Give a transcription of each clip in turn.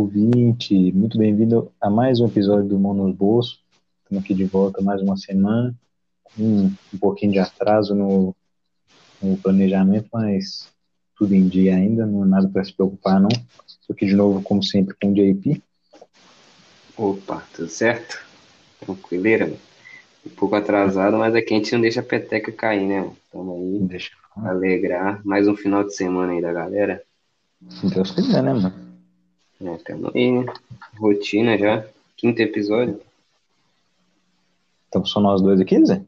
ouvinte, muito bem-vindo a mais um episódio do Mão nos Bolsos. Estamos aqui de volta mais uma semana, um, um pouquinho de atraso no, no, planejamento, mas tudo em dia ainda, não é nada para se preocupar não. Estou aqui de novo, como sempre, com o JP. Opa, tudo certo? Tranquileira, mano. Um pouco atrasado, mas aqui a gente não deixa a peteca cair, né? Estamos aí. Deixa. Alegrar mais um final de semana aí da galera. Se Deus quiser, né, mano? É, tamo aí? Rotina já. Quinto episódio. Então só nós dois aqui, Zé?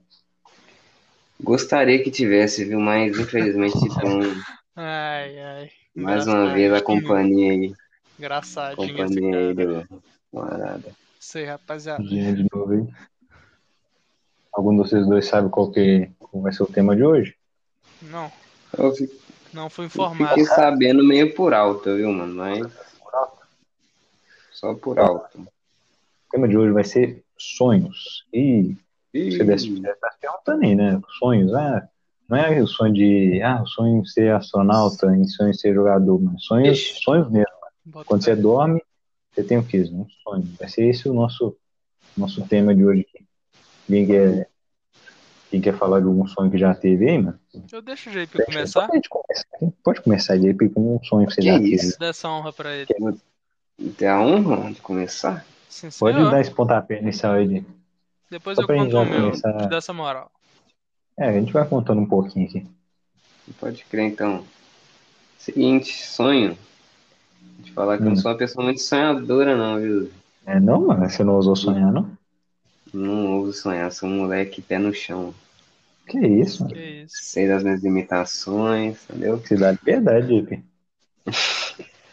Gostaria que tivesse, viu? Mas infelizmente então. ai, ai. Mais uma vez a companhia aí. Engraçadinho companhia aí do camarada. Isso aí, rapaziada. De novo aí. Algum de vocês dois sabe qual que qual vai ser o tema de hoje? Não. Eu fico, não fui informado. Fiquei sabendo meio por alto, viu, mano? Mas. Só por alto. O tema de hoje vai ser sonhos. E você deve estar perguntando aí, né? Sonhos, ah, não é o sonho de. Ah, o sonho de ser astronauta, o sonho de ser jogador, mas sonhos, Ixi. sonhos mesmo. Bota Quando você dorme, você tem o quê? Um sonho. Vai ser esse o nosso, nosso tema de hoje aqui. Ninguém quer quem quer falar de algum sonho que já teve aí, mano? Eu deixo o JP começar. Pode começar, pode começar, JP, com um sonho que você que já isso? teve. Dá essa honra pra ele. Tem a honra de começar? Sim, pode dar esse pontapé inicial aí, de... Depois Só eu conto o meu, começar... te dá essa moral. É, a gente vai contando um pouquinho aqui. Pode crer, então. Seguinte, sonho. Vou te falar que hum. eu não hum. sou uma pessoa muito sonhadora, não, viu? É, não, mano? Você não ousou sonhar, não? Não ouso sonhar, sou um moleque pé no chão. Que isso? Que isso? Sei das minhas limitações, entendeu? Você dá liberdade, Ipe.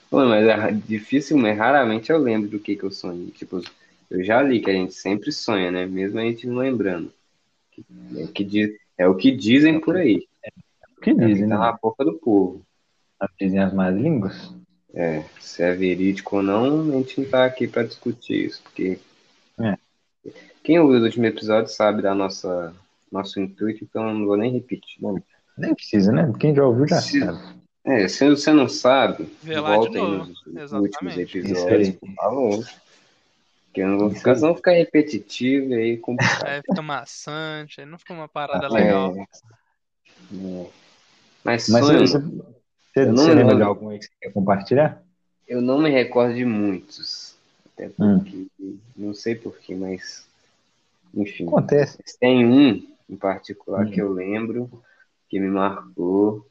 Pô, mas é difícil, mas raramente eu lembro do que, que eu sonhei. Tipo, eu já li que a gente sempre sonha, né? Mesmo a gente não lembrando. É o que, diz, é o que dizem por aí. É o que dizem, é, tá né? na boca do povo. Dizem as más línguas? É, se é verídico ou não, a gente não tá aqui para discutir isso, porque é. Quem ouviu os últimos episódios sabe da nossa nosso intuito, então não vou nem repetir. Não. Nem precisa, né? Quem já ouviu já se, sabe. É, se você não sabe, Vê volta aí nos Exatamente. últimos episódios, por favor. Que eu não vou ficar, não ficar repetitivo e aí complicado. Aí fica maçante, aí não fica uma parada é, legal. É. Mas, Mas sonho, você, você, você lembra de algum aí que você quer compartilhar? Eu não me recordo de muitos. Até porque, hum. não sei porquê, mas enfim. Acontece. Tem um em particular hum. que eu lembro, que me marcou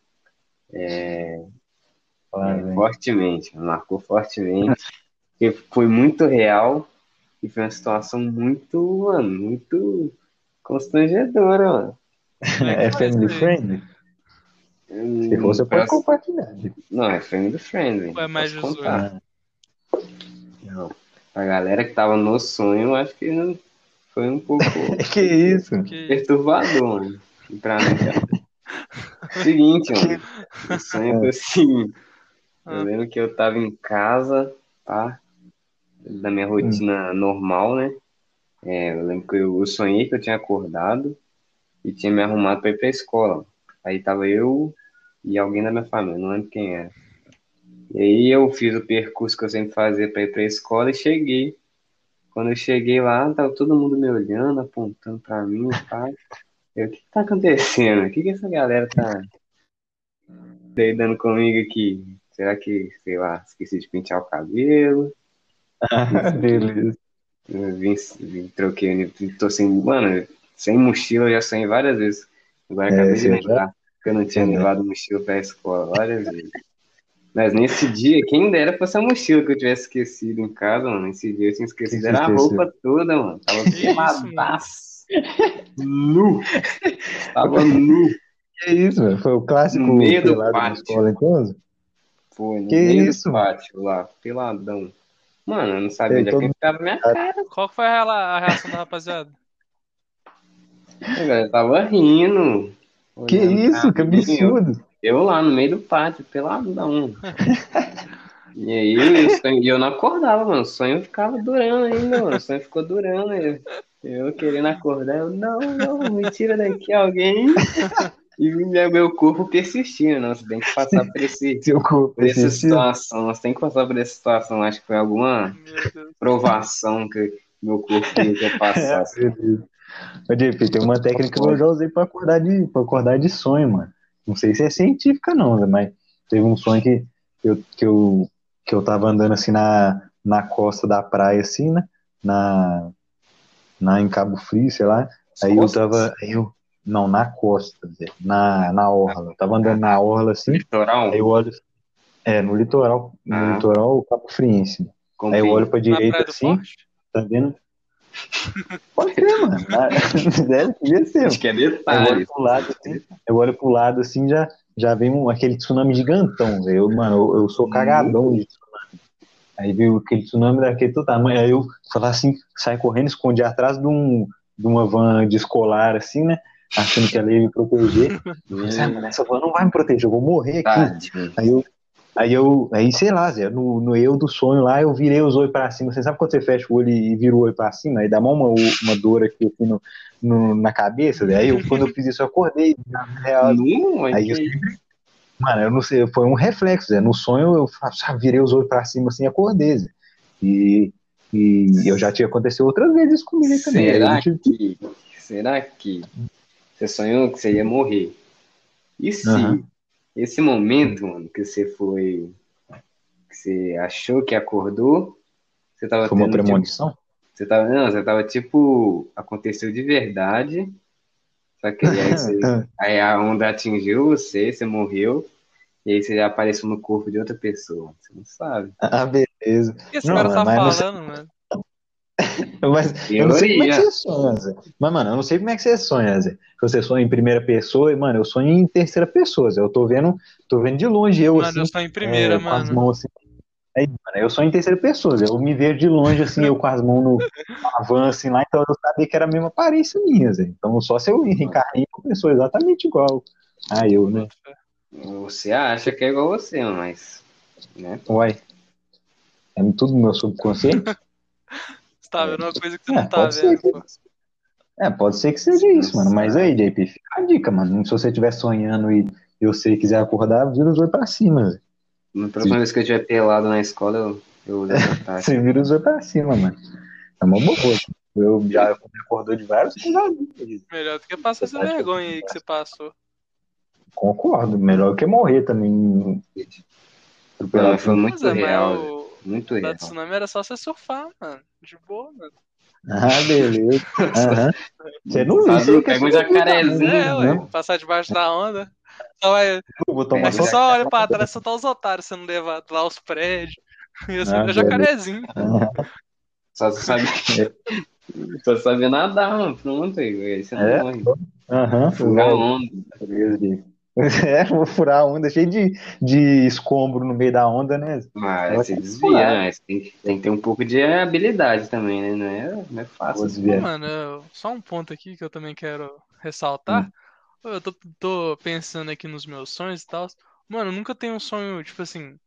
é, é, fortemente, me marcou fortemente, porque foi muito real e foi uma situação muito, mano, muito constrangedora, mano. É family friendly? Hum, Se você pode compartilhar. Não, é family friendly. Foi mais contar. Não. A galera que tava no sonho, acho que não foi um pouco. que isso? Perturbador, mano. Pra mim, Seguinte, mano. O sonho assim. Eu lembro que eu tava em casa, tá? Da minha rotina hum. normal, né? É, eu lembro que eu, eu, sonhei que eu tinha acordado e tinha me arrumado pra ir pra escola. Aí tava eu e alguém da minha família, não lembro quem era. E aí eu fiz o percurso que eu sempre fazia pra ir pra escola e cheguei. Quando eu cheguei lá, tava todo mundo me olhando, apontando pra mim, pai. Eu, o que, que tá acontecendo? O que, que essa galera tá dando comigo aqui? Será que, sei lá, esqueci de pentear o cabelo? Ah, beleza. vim, vim, troquei, tô assim, mano, sem mochila eu já saí várias vezes. Agora é, acabei de lembrar que eu não tinha levado mochila pra escola várias vezes. Mas nesse dia, quem dera fosse a mochila que eu tivesse esquecido em casa, mano. Nesse dia eu tinha esquecido. Era a roupa toda, mano. Tava peladaço. nu. Tava nu. Que isso, velho? Foi o clássico no meio do pátio. Escola, então? Foi, no que meio isso? do pátio lá, peladão. Mano, eu não sabia onde é que ficava minha cara. Qual foi a reação da rapaziada? Eu tava rindo. Que isso, que absurdo. Eu lá no meio do pátio, peladão. e aí eu, sonho, eu não acordava, mano. O sonho ficava durando ainda, mano. O sonho ficou durando. Eu, eu querendo acordar, eu, não, não, me tira daqui alguém. E meu corpo persistindo, não. Você tem que passar por esse. Seu corpo por essa situação. Você tem que passar por essa situação. Acho que foi alguma provação que meu corpo ia passar. assim. Ô, tem uma técnica que eu já usei pra acordar de, pra acordar de sonho, mano. Não sei se é científica, não, né, mas teve um sonho que eu, que eu, que eu tava andando assim na, na costa da praia, assim, né? Na, na, em Cabo Frio, sei lá. Aí eu tava. Aí eu, não, na costa, na, na orla. Eu tava andando na orla assim. Litoral? Aí eu olho. É, no litoral, no Ah. litoral Cabo Friense. né? Aí eu olho pra direita assim, Forte? tá vendo? Pode ser, mano. Deve, devia ser. Acho que é Eu olho detalhe. pro lado assim, eu olho pro lado assim, já, já vem um- aquele tsunami gigantão, velho. Eu, Mano, eu, eu sou cagadão de tsunami. Aí veio aquele tsunami daquele do tamanho. Aí eu falar assim, sai correndo, escondi atrás de, um, de uma van de escolar, assim, né? Achando que ela ia me proteger. Eu "Ah, mano, essa van não vai me proteger, eu vou morrer aqui. Aí eu, aí eu, aí sei lá, Zé, no, no eu do sonho lá, eu virei os olhos pra cima. Você sabe quando você fecha o olho e vira o olho pra cima? Aí dá uma, uma dor aqui, aqui no, no- na cabeça, Zé. Aí eu, quando eu fiz isso, eu acordei. Na real, Não, é Aí eu. Mano, eu não sei, foi um reflexo, Zé. No sonho eu sabe, virei os olhos pra cima assim e acordei, Zé. E, e eu já tinha acontecido outras vezes isso comigo também. Será que, será que você sonhou que você ia morrer? E se Aham. esse momento, mano, que você foi, que você achou que acordou, você tava Foi uma tipo, premonição? você tava, não, você tava tipo, aconteceu de verdade, só que aí, você- aí a onda atingiu você, você morreu, e aí você já apareceu no corpo de outra pessoa, você não sabe. Ah, beleza. O que esse Não, cara tá mas não sei- falando, mano? Mas eu não sei como é que você sonha, Zé. Mas, mano, eu não sei como é que você sonha, Zé. Se você sonha em primeira pessoa, e, mano, eu sonho em terceira pessoa, Zé. Eu tô vendo, tô vendo de longe eu, Mano, assim, eu em primeira, é, com as mano. mãos assim. Aí, mano, eu sonho em terceira pessoa, Zé. Eu me vejo de longe, assim, eu com as mãos no na van, assim, lá, então eu sabia que era a mesma aparência minha, Zé. Então, só se eu reencarnei com pessoa exatamente igual a eu, né? Você acha que é igual você, mas, né? Uai. É tudo no meu subconsciente? Tá vendo uma coisa que você É, não tá pode ser vendo, que-. É, pode ser que seja isso, mano. Mas aí, JP, fica a dica, mano. Se você estiver sonhando e e você quiser acordar, vira os olhos pra cima. Na próxima vez que eu tiver pelado na escola, eu, eu essa tática. Você vira os olhos pra cima, mano. É uma boa coisa. Eu já acordou de vários pesadelos. Melhor do que passar essa vergonha aí que você passou. Concordo. Melhor que morrer também. Não, foi muito é, mas real, muito da real. tsunami era só você surfar, mano. De boa, mano. Ah, beleza. Aham. Você não viu pega um é só- jacarezinho. É, ué. Passar debaixo da onda. Só vai, você só. só olha pra trás, só tá os otários sendo levados lá os prédios. E assim, Ah, é jacarezinho. Só você sabe. Só sabe nadar, mano. Pronto, aí você não É? morre. Aham. Furar onda. É, vou furar a onda cheio de, de escombro no meio da onda, né? Mas que desvia, né? Tem, que- tem que ter um pouco de habilidade também, né? Não é, não é fácil. Desviar. Mano, eu- só um ponto aqui que eu também quero ressaltar. Eu tô, tô pensando aqui nos meus sonhos e tal. Mano, eu nunca tenho um sonho, tipo assim.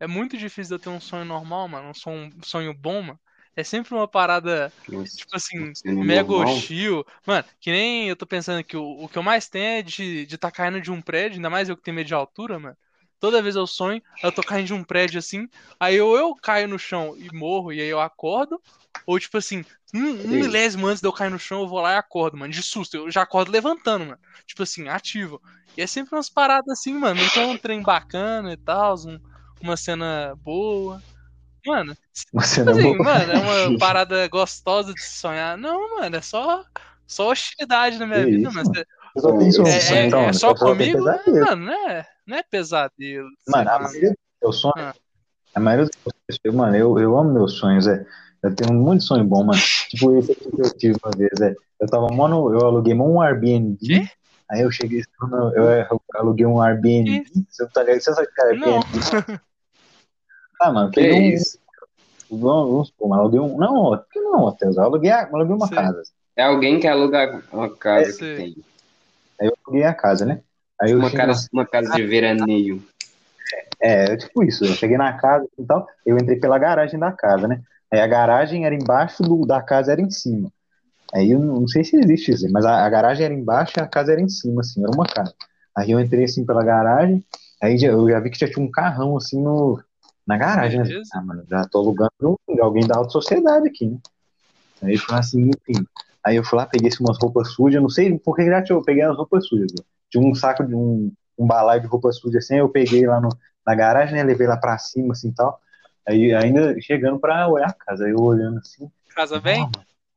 É muito difícil de eu ter um sonho normal, mano. Um sonho, um sonho bom, mano. É sempre uma parada, Nossa, tipo assim, mega hostil. Mano, que nem eu tô pensando que o, o que eu mais tenho é de de tá caindo de um prédio, ainda mais eu que tenho medo de altura, mano. Toda vez eu sonho, eu tô caindo de um prédio assim, aí ou eu caio no chão e morro, e aí eu acordo, ou tipo assim, um, um milésimo antes de eu cair no chão, eu vou lá e acordo, mano, de susto. Eu já acordo levantando, mano. Tipo assim, ativo. E é sempre umas paradas assim, mano. Então um trem bacana e tal, um- uma cena boa. Mano, Você tipo não assim, mano, é uma parada gostosa de se sonhar. Não, mano, é só, só hostilidade na minha Que vida, isso, mano. mano? Você sonho, É, é- então, é mano. só comigo? pesadelo. Mano, não é, não é pesadelo. sei Mano, a maioria dos meus sonhos, Ah. a maioria dos meus sonhos, mano, eu, eu amo meus sonhos, é. Eu tenho um monte de sonho bom, mano. Tipo esse aqui que eu tive uma vez, é. Eu tava mó no, eu aluguei mó um Airbnb. Quê? Aí eu cheguei, eu, eu aluguei um Airbnb. Você tá ligado? Você sabe o que é Não. Ah, mano, Que um, isso? Vamos, vamos supor, mas aluguei um. Não, que não, hotel, eu aluguei, a- eu aluguei uma Sim. casa. É alguém que aluga uma casa que tem. Aí eu aluguei a casa, né? Aí eu Uma casa, uma casa de veraneio. É, é tipo isso. Eu cheguei na casa e tal, eu entrei pela garagem da casa, né? Aí a garagem era embaixo do, da casa, era em cima. Aí eu não sei se existe isso, mas a, a, garagem era embaixo e a casa era em cima, assim, era uma casa. Aí eu entrei assim pela garagem, aí já, eu já vi que já tinha um carrão assim no, na garagem, né? Ah, mano, já tô alugando de alguém da alta sociedade aqui, né? Aí falei assim, enfim. Aí eu fui lá, peguei umas roupas sujas, não sei por que já tinha, eu peguei as roupas sujas. Né? Tinha um saco de um, um balaio de roupa suja assim, eu peguei lá no, na garagem, né? Levei lá pra cima, assim tal. Aí ainda chegando pra olhar a casa, aí eu olhando assim. Casa bem?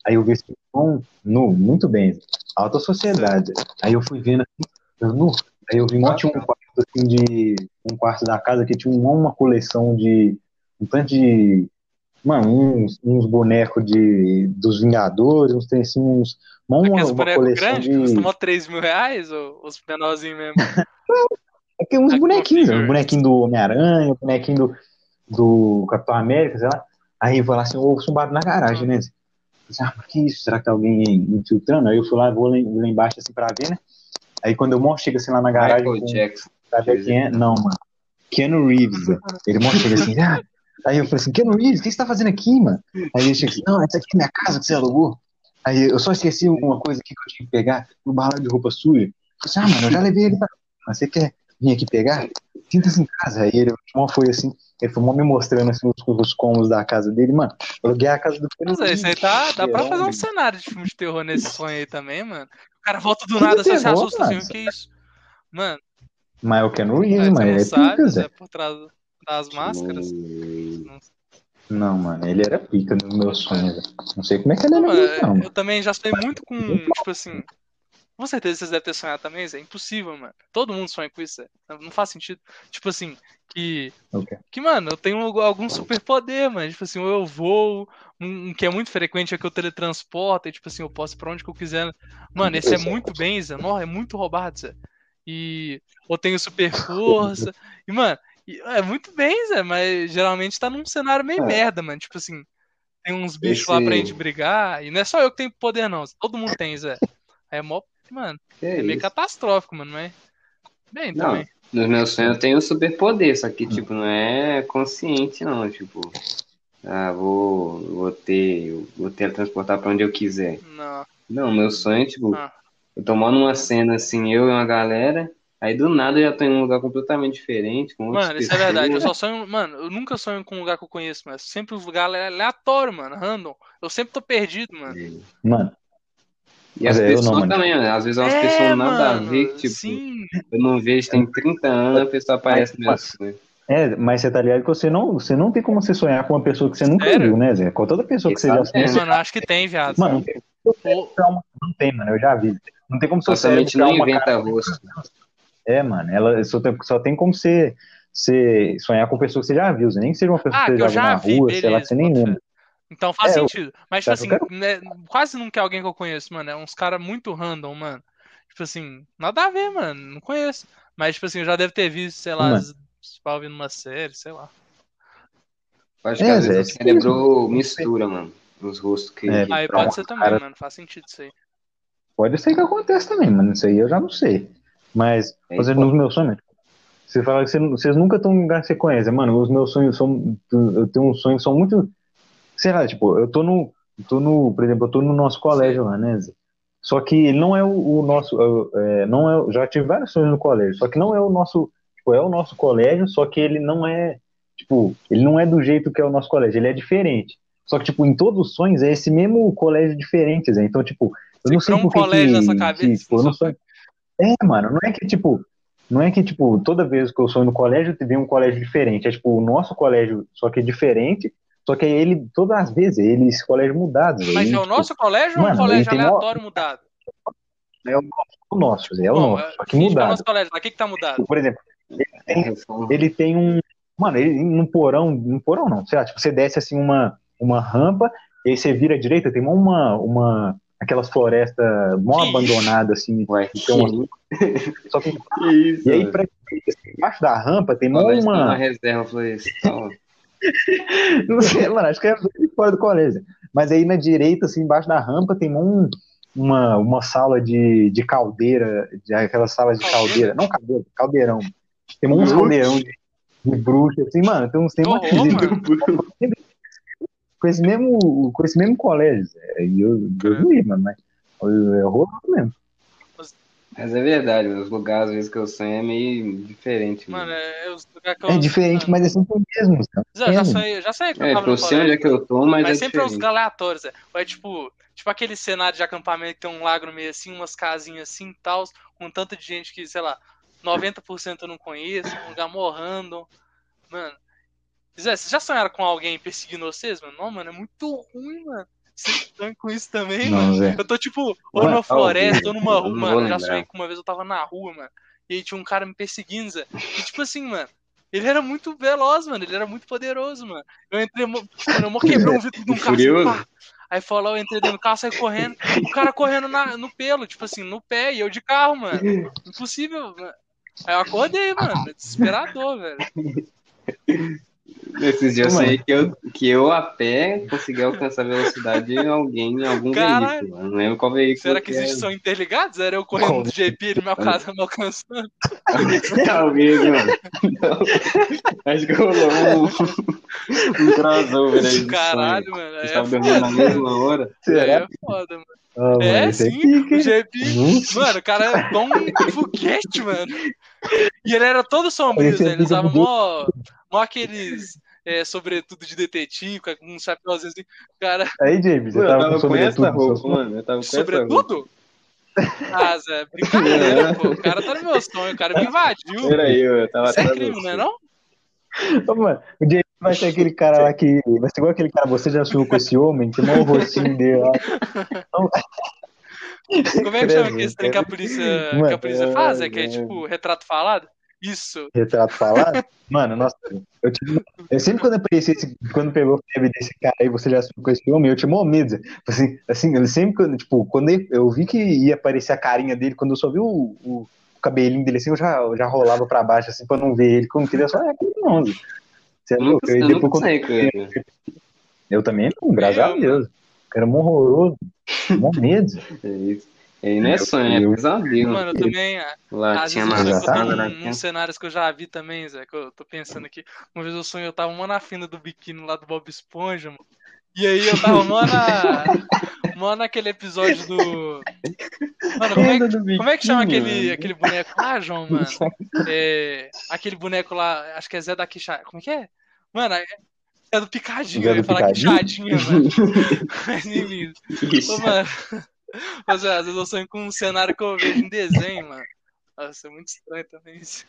Aí eu vi assim, um, nu, muito bem, alta sociedade. Aí eu fui vendo assim, eu, nu, aí eu vi um, tinha um quarto assim de. Um quarto da casa que tinha uma, uma coleção de. Um tanto de. Mano, uns, uns bonecos de, dos Vingadores, uns tem assim, uns. Uma, uma, uma coleção grande, de. Custou 3 mil reais, ou os menorzinhos mesmo? É que uns bonequinhos, um bonequinho do Homem-Aranha, um bonequinho do, do Capitão América, sei lá. Aí eu falei assim, ouço um barulho na garagem, né? ah, por que isso? Será que tá alguém infiltrando? Aí eu fui lá, vou lá, lá embaixo assim pra ver, né? Aí quando eu mostro, chega assim lá na garagem. Michael com, Jackson. Sabe quem é? Não, mano. Keanu Reeves. Ele mostra, chega assim, ah. Aí eu falei assim, Keanu Reeves, o que você tá fazendo aqui, mano? Aí ele chega assim, não, essa aqui é minha casa que você alugou. Aí eu só esqueci uma coisa aqui que eu tinha que pegar, no balão de roupa suja. Eu falei assim, ah, mano, eu já levei ele pra. Mas você quer vir aqui pegar? Sinta-se em casa. Aí ele foi assim, ele foi me mostrando assim, os, os cômodos da casa dele, mano. Eu aluguei a casa do Mas isso aí tá, dá pra fazer um cenário de filme de terror nesse sonho aí também, mano. O cara volta do nada, você se assusta assim, o que é isso? Mano. Mas eu quero ir, mano. Ele é sabe, pica, Zé. por trás das máscaras. Não, mano, ele era pica nos meus sonhos. Não sei como é que ele não, era. Não, eu também já sonhei muito com, tipo assim, com certeza vocês devem ter sonhado também, Zé. É impossível, mano. Todo mundo sonha com isso, Zé. Não faz sentido. Tipo assim, que. Okay. Que, mano, eu tenho algum superpoder, mano. Tipo assim, eu vou. Um, que é muito frequente é que eu teletransporto. E, tipo assim, eu posso ir pra onde que eu quiser. Mano, esse é muito bem, Zé. Não, é muito roubado, Zé. E. Eu tenho super força. E, mano, é muito bem, Zé. Mas geralmente tá num cenário meio é. merda, mano. Tipo assim. Tem uns bichos esse... lá pra gente brigar. E não é só eu que tenho poder, não. Todo mundo tem, Zé. É mó mano, que é, meio catastrófico, mano, é? Bem, não, também. Nos meus sonhos eu tenho superpoder, só que, tipo, não é consciente, não, tipo, ah, vou, vou ter, vou teletransportar pra onde eu quiser. Não. Não, meu sonho é, tipo, ah. Eu tomando uma cena assim, eu e uma galera, aí do nada eu já tô em um lugar completamente diferente. Com mano, isso pessoas. é verdade, eu só sonho, mano, eu nunca sonho com um lugar que eu conheço, mas sempre os lugares aleatórios, mano, random. Eu sempre tô perdido, mano. Mano, e as pessoas não, também, né? Às vezes umas é, pessoas nada mano, a ver, que, tipo, sim. eu não vejo, tem 30 anos, a pessoa aparece mesmo. É, mas você tá ligado que você não, você não tem como você sonhar com uma pessoa que você nunca Sério? viu, né, Zé? Com toda pessoa que você já sonhou. Mano, acho que tem, viado. Mano, não tem, mano, eu já vi. Não tem como você Somente não inventa rosto. É, mano, ela só tem, só tem como você, você sonhar com pessoa que você já viu, nem que seja uma pessoa ah, que você já viu na vi, rua, beleza, sei lá, que você nem lembra. Então faz é, sentido. Mas, tipo assim, quero... né, quase nunca é alguém que eu conheço, mano. É uns caras muito random, mano. Tipo assim, nada a ver, mano. Não conheço. Mas, tipo assim, eu já devo ter visto, sei lá, ouvindo uma série, sei lá. Acho que é, às vezes o cérebro mistura, mano. Os rostos que. É, aí pode ser também, cara... mano. Faz sentido isso aí. Pode ser que aconteça também, mano. Isso aí eu já não sei. Mas, é, fazendo nos meus sonhos. Você fala que vocês nunca estão em lugar que você conhece. Mano, os meus sonhos são. Eu tenho uns sonhos que são muito sei lá, tipo, eu tô no, tô no, por exemplo, eu tô no nosso colégio lá, né? Só que ele não é o, o nosso, é, não é, já tive vários sonhos no colégio, só que não é o nosso, tipo, é o nosso colégio, só que ele não é, tipo, ele não é do jeito que é o nosso colégio, ele é diferente. Só que, tipo, em todos os sonhos é esse mesmo colégio diferente, Zé. Então, tipo, eu não sei um por que, colégio que, nessa cabeça, tipo, eu não sonho... É, mano, não é que, tipo, não é que, tipo, toda vez que eu sonho no colégio, vem um colégio diferente. É, tipo, o nosso colégio, só que é diferente, só que ele, todas as vezes, ele escolhe mudados. Mas aí, é o nosso tipo, colégio ou é um colégio aleatório no... mudado? É o nosso, é o Bom, nosso, só que mudado. É o nosso colégio, mas o que, que tá mudado? Por exemplo, ele tem, ele tem um. Mano, ele num porão, num porão não, sei lá, tipo, você desce assim uma, uma rampa, e aí você vira à direita, tem uma, uma aquelas florestas mó abandonadas, assim, Ué, então, só que, Isso, e aí, pra, embaixo da rampa, tem uma... uma reserva florestal. Não sei, mano, acho que é fora do colégio. Mas aí na direita, assim, embaixo da rampa, tem um, uma, uma sala de, de caldeira, de, aquelas salas de caldeira, não caldeira, caldeirão. Tem um caldeirão de, de bruxa, assim, mano, tem uns tem uma com esse mesmo, com esse mesmo colégio. Zé. E eu, É. ia, mano, mas é horroroso mesmo. Mas é verdade, os lugares às vezes que eu sonho é meio diferente. Mano, Mano. é, os lugares que eu. É diferente, mas é sempre o mesmo. Zé. Já, já sonhei, já sonhei que eu É, tava que eu no sei onde colégio. é que eu tô, mas, Mas é sempre é os diferente. aleatórios, é. Ou é tipo, tipo aquele cenário de acampamento que tem um lago no meio assim, umas casinhas assim e tal, com tanto de gente que, sei lá, 90% eu não conheço, um lugar morrendo. Mano. Zé, vocês já sonharam com alguém perseguindo vocês, mano? Não, mano, é muito ruim, mano. Vocês sonham com isso também, Não, mano? Zé. Eu tô tipo, ou Mano, numa floresta, ou numa rua, mano. já sonhei que uma vez eu tava na rua, mano. E aí tinha um cara me perseguindo, Zé. E tipo assim, mano. Ele era muito veloz, mano. Ele era muito poderoso, mano. Eu entrei, mano, eu mo- quebrei um vidro de um carro. assim. Aí falou, eu entrei dentro do carro, saí correndo. O cara correndo na- no pelo, tipo assim, no pé, e eu de carro, mano. Impossível, mano. Aí eu acordei, mano. Desesperador, velho. Esses dias eu Mano. sonhei que eu, que eu a pé consegui alcançar a velocidade de alguém em algum Caralho. veículo. Eu não lembro qual veículo. Será que existe são interligados? Era eu correndo Como? do GP e ele me alcançando, me alcançando. Talvez, mano. Não. Acho que rolou um, um crossover aí. Caralho, mano. A Aí gente é tava dormindo na foda. mesma hora. Será? é foda, mano. Mano, É, isso é sim, o? GP. Nossa. Mano, o cara é bom foguete, mano. E ele era todo sombrio, é Zé. Ele usava mó, mó aqueles. É, sobretudo de detetive, com um chapéuzinho assim. Cara, Aí, James, eu eu tava tava com com essa roupa, mano. Eu tava com essa roupa. sobretudo? Ah, Zé, brincadeira, pô. O cara tá no meu sonho, o cara me invadiu. Peraí, eu tava Isso é crime, não é não? Ô, mano, o James vai ser aquele cara lá que. Vai ser igual aquele cara, você já sonhou com esse homem, que mal o rostinho dele lá. Como é que chama aquele trem que a polícia, Mano, que a polícia faz? É que é é, tipo retrato falado? Isso. retrato falado. Mano, nossa, eu tive. Eu sempre quando aparecia esse, quando pegou a febre desse cara aí, você já sonhou com esse homem, eu tinha mó medo. Assim, assim, ele sempre quando, tipo, quando eu, eu vi que ia aparecer a carinha dele, quando eu só vi o, o, o cabelinho dele assim, eu já, eu já rolava pra baixo, assim, pra não ver ele, como queria só, é aquele não, Zé. Você é Eu louco? eu depois nunca quando sonhei com ele. Eu também não, graças Eu, a Deus. O cara é mó horroroso. Mó medo. É isso. Aí não é sonho, é Eu- pesadelo. Mano, eu também. ah, Lá Às tinha vezes eu sonho tô num, num cenários que eu já vi também, Zé, que eu tô pensando aqui. Uma vez eu sonhei, eu tava mó na fina do biquíni lá do Bob Esponja, mano. E aí eu tava mó na. mó naquele episódio do. Mano, como é, que- como é que chama aquele, aquele boneco lá, João, mano? É, aquele boneco lá, acho que é Zé da Quicha. Como é que é? Mano, é, é do Picadinho, Zé eu ia do falar Picadinho? Quixadinha, mano. Mas. Ô, mano. Mas, é, às vezes eu sonho com um cenário que eu vejo em desenho, mano. Nossa, é muito estranho também isso.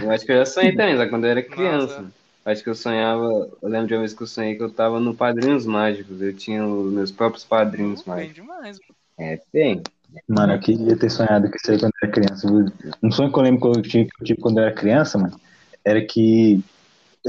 Eu acho que eu já sonhei também, só quando eu era criança. Nossa. Acho que eu sonhava. Eu lembro de uma vez que eu sonhei que eu tava no Padrinhos Mágicos. Eu tinha os meus próprios padrinhos Bem mágicos. demais, mano. É, tem. Mano, eu queria ter sonhado com isso aí quando eu era criança. Um sonho que eu lembro que eu tive, que eu tive quando eu era criança, mano, era que.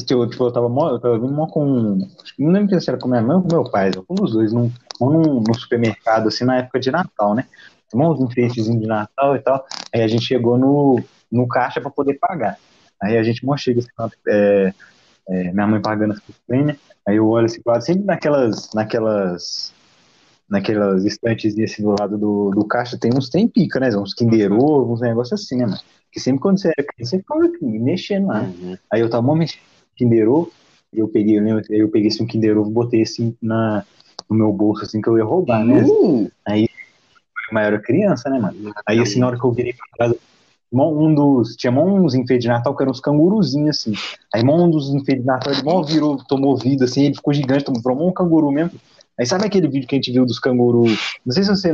Eu, tipo, eu tava mó, eu tava vindo mó com. Não lembro se era com minha mãe ou com meu pai, um dos dois, num, num, num supermercado, assim, na época de Natal, né? Tomou uns enfeitezinhos de Natal e tal. Aí a gente chegou no, no caixa pra poder pagar. Aí a gente mó chega assim, é, é, minha mãe pagando as coisas, né? Aí eu olho assim pro lado, sempre naquelas. naquelas naquelas estantezinhas assim do lado do, do caixa, tem uns tem pica, né? Uns Kinder Ovo, uns negócios assim, né, mano? Que sempre quando você era criança, você ficava mexendo lá. Uhum. Aí eu tava mexendo Kinder Ovo, eu peguei, eu lembro, eu peguei assim, um Kinder Ovo, botei assim na, no meu bolso, assim, que eu ia roubar, né? Uh! Mas eu era criança, né, mano? Aí assim, na hora que eu virei pra mó um dos. Tinha uns enfeites de Natal que eram uns canguruzinhos, assim. Aí um dos enfeites de Natal, ele mó virou, tomou vida, assim, ele ficou gigante, tomou, um canguru mesmo. Aí sabe aquele vídeo que a gente viu dos cangurus? Não sei se você,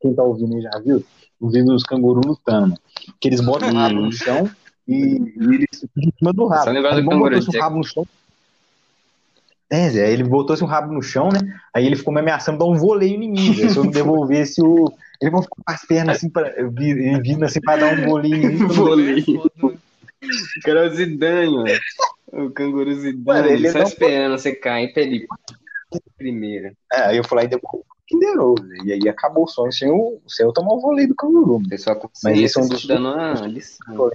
quem tá ouvindo aí já viu, o vídeo dos cangurus lutando. mano. Que eles botam o rabo no chão e, e eles ficam em cima do rabo. Só lembrar Aí do o canguru botou o rabo no chão. É, Zé, ele botou esse rabo no chão, né? Aí ele ficou me ameaçando dar um voleio em mim, Zé, se eu não devolvesse o. Ele vai ficar com as pernas assim, pra, ele vindo assim pra dar um voleio em mim. Voleio. Né? O cara é o Zidane, mano. O canguru Zidane. Mano, ele só esperando você cair pra ele. Primeira. É, aí eu falei, o Kinder Ovo, Zé, E aí acabou o sonho sem o, sem eu tomar o voleio do canguru. mano. Pessoal Mas esse é um dos- dando uma lição.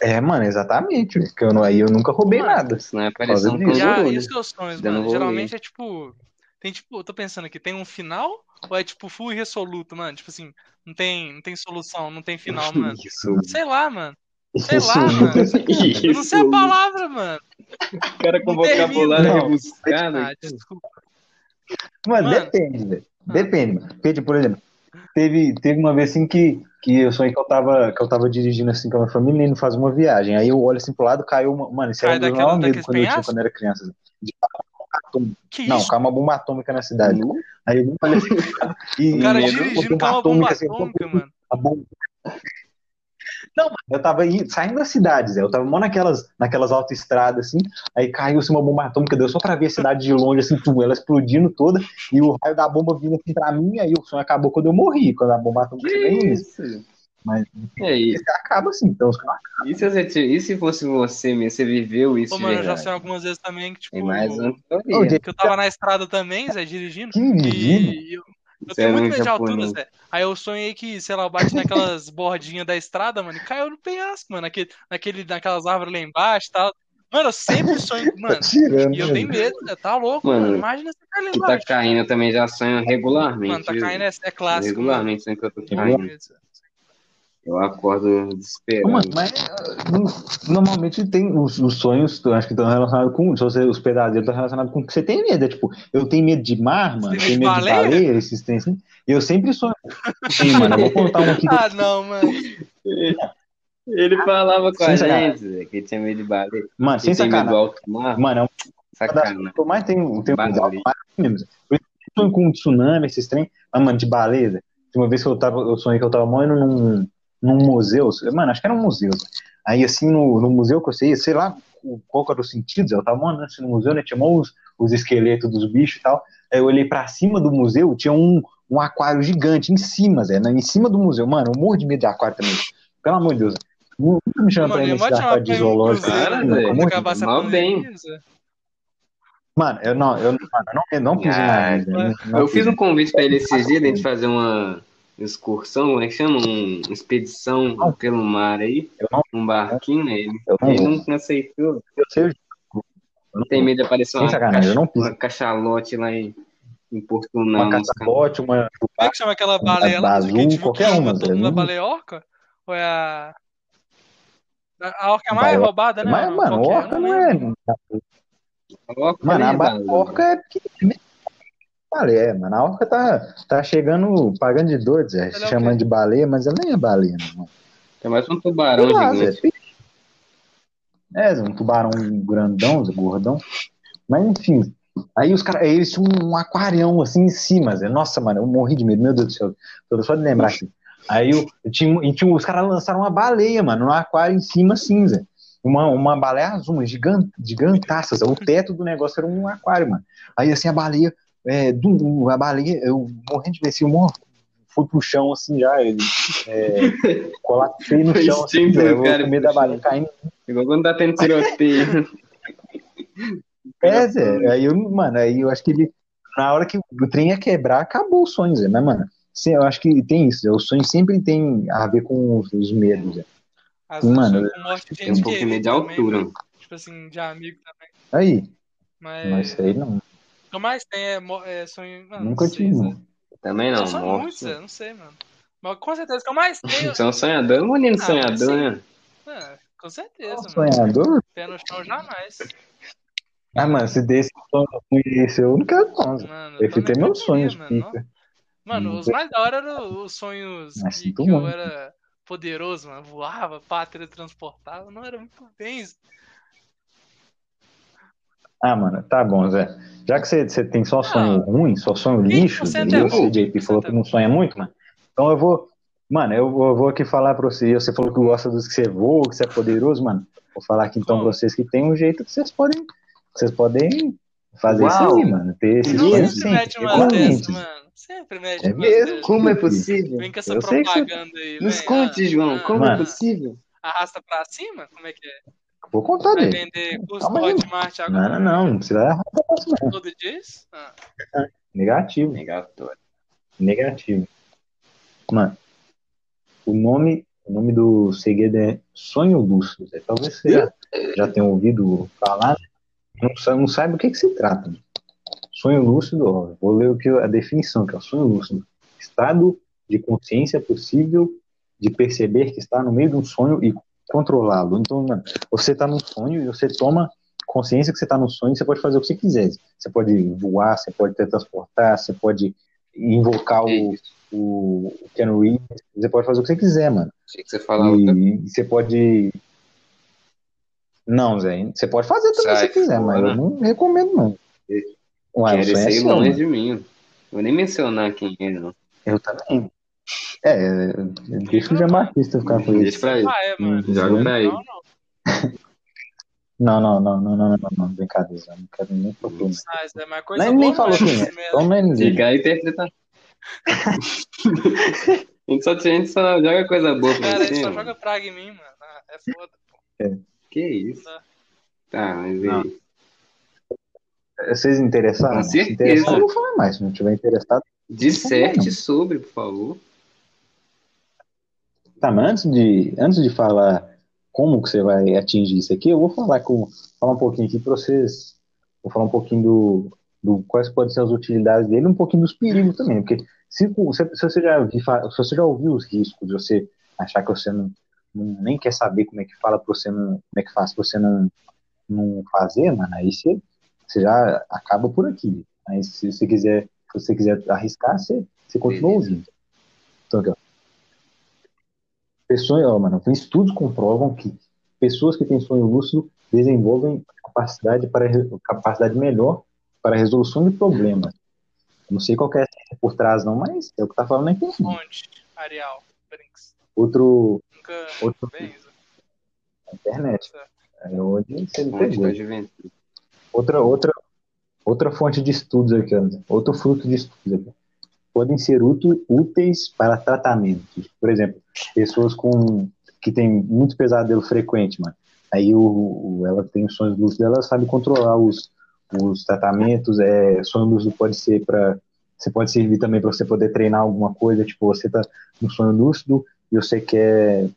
É, mano, exatamente. Porque eu não, aí eu nunca roubei Mano, nada. É parecer um Por causa E, os seus sonhos, mano? rolê. Geralmente é tipo. Tem tipo, eu tô pensando aqui, tem um final ou é tipo full e resoluto, mano? Tipo assim, não tem, não tem solução, não tem final, mano. Isso. Sei lá, mano. Sei lá, mano. Eu não sei a palavra, mano. O cara com vocabulário Não. rebuscado. Ah, desculpa. Mano, Mano. depende, velho. Depende, mano. Porque, tipo, por exemplo, teve, teve uma vez assim que, que eu sonhei que eu tava, que eu tava dirigindo assim com a minha família indo fazer uma viagem. Aí eu olho assim pro lado, caiu uma. Mano, isso Cai era o maior medo quando eu tinha quando eu era criança. assim, De. Que Não, isso? caiu uma bomba atômica na cidade. Aí eu olhei assim, e O cara dirigindo com uma bomba assim, atômica, mano. a bomba. Não, eu tava aí, saindo da cidade, Zé. Eu tava mó naquelas, naquelas autoestradas, assim. Aí caiu-se uma bomba atômica, deu só pra ver a cidade de longe, assim, tum, ela explodindo toda. E o raio da bomba vindo assim pra mim. Aí o sonho acabou quando eu morri, quando a bomba atômica mim. isso? Mas E aí? esse acaba assim, então os caras. E se, você, e se fosse você mesmo? Você viveu isso Pô, mano, eu já sonhei algumas vezes também que, tipo, Tem mais gente, que eu tava na estrada também, Zé, dirigindo. Que dirigindo? E eu, eu Você tenho muito medo de altura, japonês. Zé. Aí eu sonhei que, sei lá, eu bati naquelas bordinhas da estrada, mano, e caiu no penhasco, mano, naquele, naquele, naquelas árvores lá embaixo e tal. Mano, eu sempre sonho, mano, Tá tirando. e eu né? tenho medo, Zé, tá louco, Mano, mano. Imagina você cair lá Que tá embaixo. caindo eu também já sonho regularmente. Mano, tá caindo é, é clássico. Regularmente sonho que eu tô caindo. Eu acordo desesperado. Mano, mas no- normalmente tem os, os sonhos, acho que estão relacionados com. Se você, os pesadelos estão relacionados com o que você tem medo. É tipo, eu tenho medo de mar, mano, tem tenho medo de de baleia? baleia, esses trem assim. Eu sempre sonho. Sim, mano, eu vou contar um aqui. Ah, não, mano. Ele falava com Sem a sacanagem. gente Zé, que tinha medo de baleia. Mano, sem Que tem medo do sacanagem. alto mar. Mano, é uma das coisas Sacana. que eu mais tenho, tenho medo. Mais mesmo. Eu sonho com tsunami, esses trem. Mas, mano, de baleia. Uma vez que eu tava, eu sonhei que eu tava morando num, num museu. Mano, acho que era um museu. Zé. Aí, assim, no, no museu que eu sei, sei lá o- qual que era o sentido, eu tava morando assim, no museu, né? Tinha os, os esqueletos dos bichos e tal. Aí eu olhei pra cima do museu, tinha um, um aquário gigante em cima, Zé, né? em cima do museu. Mano, eu morro de medo de aquário também. Pelo amor de Deus. Nunca me chama pra ir eu nesse aquário de zoológico. Cara, assim, acabar Zé. Mano, eu não, eu, mano, eu não, eu não fiz Ah, nada. né? Não Eu fiz fiz um convite pra ele esses dias, de a gente fazer uma excursão, como é que chama? Um- Uma expedição Não. pelo mar aí. Um barquinho, né? Ele, Eu não ele não aceitou. Eu sei, eu não Tem medo de aparecer uma, sacanagem, eu não uma cachalote lá em, em Porto uma caçabote, uma Como é que chama aquela baleia lá? que qualquer uma, todo mundo a Não- baleia orca? Ou é a. A orca mais Baleia- roubada, né? Mas, mano, é? Orca não é. Orca Mano, a é ba- baleia. é mano. A orca tá, tá chegando, pagando de doido, Zé. Ela é chamando de baleia, mas ela nem é baleia, não. É mais um tubarão lá, gigante. Zé. É, um tubarão grandão, Zé, gordão. Mas enfim. Aí os caras, eles tinham um aquarião assim em cima, Zé. Nossa, mano, eu morri de medo, meu Deus do céu. Tô só de lembrar aqui. Aí eu, eu tinha, e tinha, os caras lançaram uma baleia, mano, no aquário em cima, assim, Zé. Uma, uma baleia azul, gigante, gigantaça. O teto do negócio era um aquário, mano. Aí assim, a baleia, é, do, a baleia, eu morrendo de ver assim, eu morro, fui pro chão assim já, ele, é, colapsei no Foi chão, assim, Eu cara com medo da baleia caindo Igual quando tá tendo tiroteio. É, Zé. Aí eu, mano, aí eu acho que ele. Na hora que o trem ia quebrar, acabou o sonho, Zé. Mas, mano, sim, eu acho que tem isso, Zé. O sonho sempre tem a ver com os, os medos, Zé. Vezes Mano, Tem um pouco de medo de altura. Tipo assim, de amigo também. Aí, Mas. mas isso aí não. O que eu mais tenho é, é sonho. Não, Nunca não sei, tive. Também não, Eu sonho morte. muito, Zé, não sei, mano. Mas com certeza, o que eu mais tenho. Você é um sonhador, um menino Ah, sonhador, né? É, com certeza, mano. Sonhador? Pé no chão jamais. Ah, mano, se desse sonho esse, eu não quero, não. Mano, Eu ter meus sonhos, mano. Mano, os mais da hora eram os sonhos Mas que, sinto que eu era poderoso, mano. Voava, pátria transportava. Não era muito bem. isso. Ah, mano, tá bom, Zé. Já que você, você tem só sonho ruim, só sonho 20% lixo, é e bom, você, JP, falou 20% que não sonha muito, mano. Então eu vou. Mano, eu vou, eu vou aqui falar pra você. Você falou que gosta dos que você voa, que você é poderoso, mano. Vou falar aqui então Como? pra vocês que tem um jeito que vocês podem. Vocês podem fazer Uau. isso aí, mano. Ter esses Não, sonhos sempre mete uma dessa, mano. Sempre mete É uma mesmo? Como é possível? Vem com essa Eu que você- propaganda aí. Nos vem. conte, Ah, João, ah, como é Mano. possível? Arrasta pra cima? Como é que é? Vou contar Vai dele. vender curso Calma do. Hotmart agora? Não, não, não. Não precisa errar. Todo dia? isso? Ah. Negativo. Negatório. Negativo. Mano, o nome, o nome do segredo é Sonho Lúcido. Zé. Talvez você já, já tenha ouvido falar, né? não, sa- não sabe o que, que se trata. Sonho lúcido, ó, vou ler o que a definição, que é o sonho lúcido. Estado de consciência possível de perceber que está no meio de um sonho e controlá-lo. Então, mano, você tá num sonho e você toma consciência que você tá no sonho, você pode fazer o que você quiser. Você pode voar, você pode teletransportar, você pode invocar o, o Ken Reeves, você pode fazer o que você quiser, mano. Achei que você falava. E, você pode. Não, Zé, você pode fazer também se Sai você quiser, mas eu não recomendo, não. Ué, Quero é sair seu, longe de mim. Vou nem mencionar quem é, não. Eu também. É, deixa o Jean-Batista ficar com Deixa isso. pra ele. Ah, é, mano. Joga pra ele. Não, não. Não, não, não, não, não, não, não, não, brincadeira, não quero nem propor. Ah, isso é mais coisa Nem, nem boa, falou mano, quem é, então não é ninguém. Fica aí interpretando. a, gente só, a gente só joga coisa boa pra Cara, você. ele só joga praga em mim, mano. Ah, é foda. Que isso? Tá. Tá, mas Não. aí. Vocês interessaram? Com Se certeza. interessar, eu vou falar mais. Se não tiver interessado. Disserte sobre, por favor. Tá, mas antes de, antes de falar como que você vai atingir isso aqui, eu vou falar com falar um pouquinho aqui para vocês. Vou falar um pouquinho do, do quais podem ser as utilidades dele, um pouquinho dos perigos também, porque se, se, se você já se você já ouviu os riscos de você achar que você não, não- nem quer saber como é que fala para você não, como é que faz para você não, não fazer, mano, aí você, você já acaba por aqui. Aí se você quiser, se você quiser arriscar, você, você continua Beleza. ouvindo. Então, aqui, ó. Pessoas, ó, mano, estudos comprovam que pessoas que têm sonho lúcido desenvolvem capacidade para capacidade melhor para a resolução de problemas. Não sei qual que é a ciência por trás não, mas é o que tá falando na internet. Fonte, Arial, Brinks. Outro, Nunca. outro isso. na internet. É onde você me pegou. Outra, outra, outra fonte de estudos aqui, outro fruto de estudos aqui. Podem ser úteis para tratamentos. Por exemplo, pessoas com que têm muito pesadelo frequente, mano. Aí o, o- ela tem os sonhos lúcidos, ela sabe controlar os, os tratamentos. É, sonho lúcido pode ser para você pode servir também para você poder treinar alguma coisa, tipo, você tá no sonho lúcido e você quer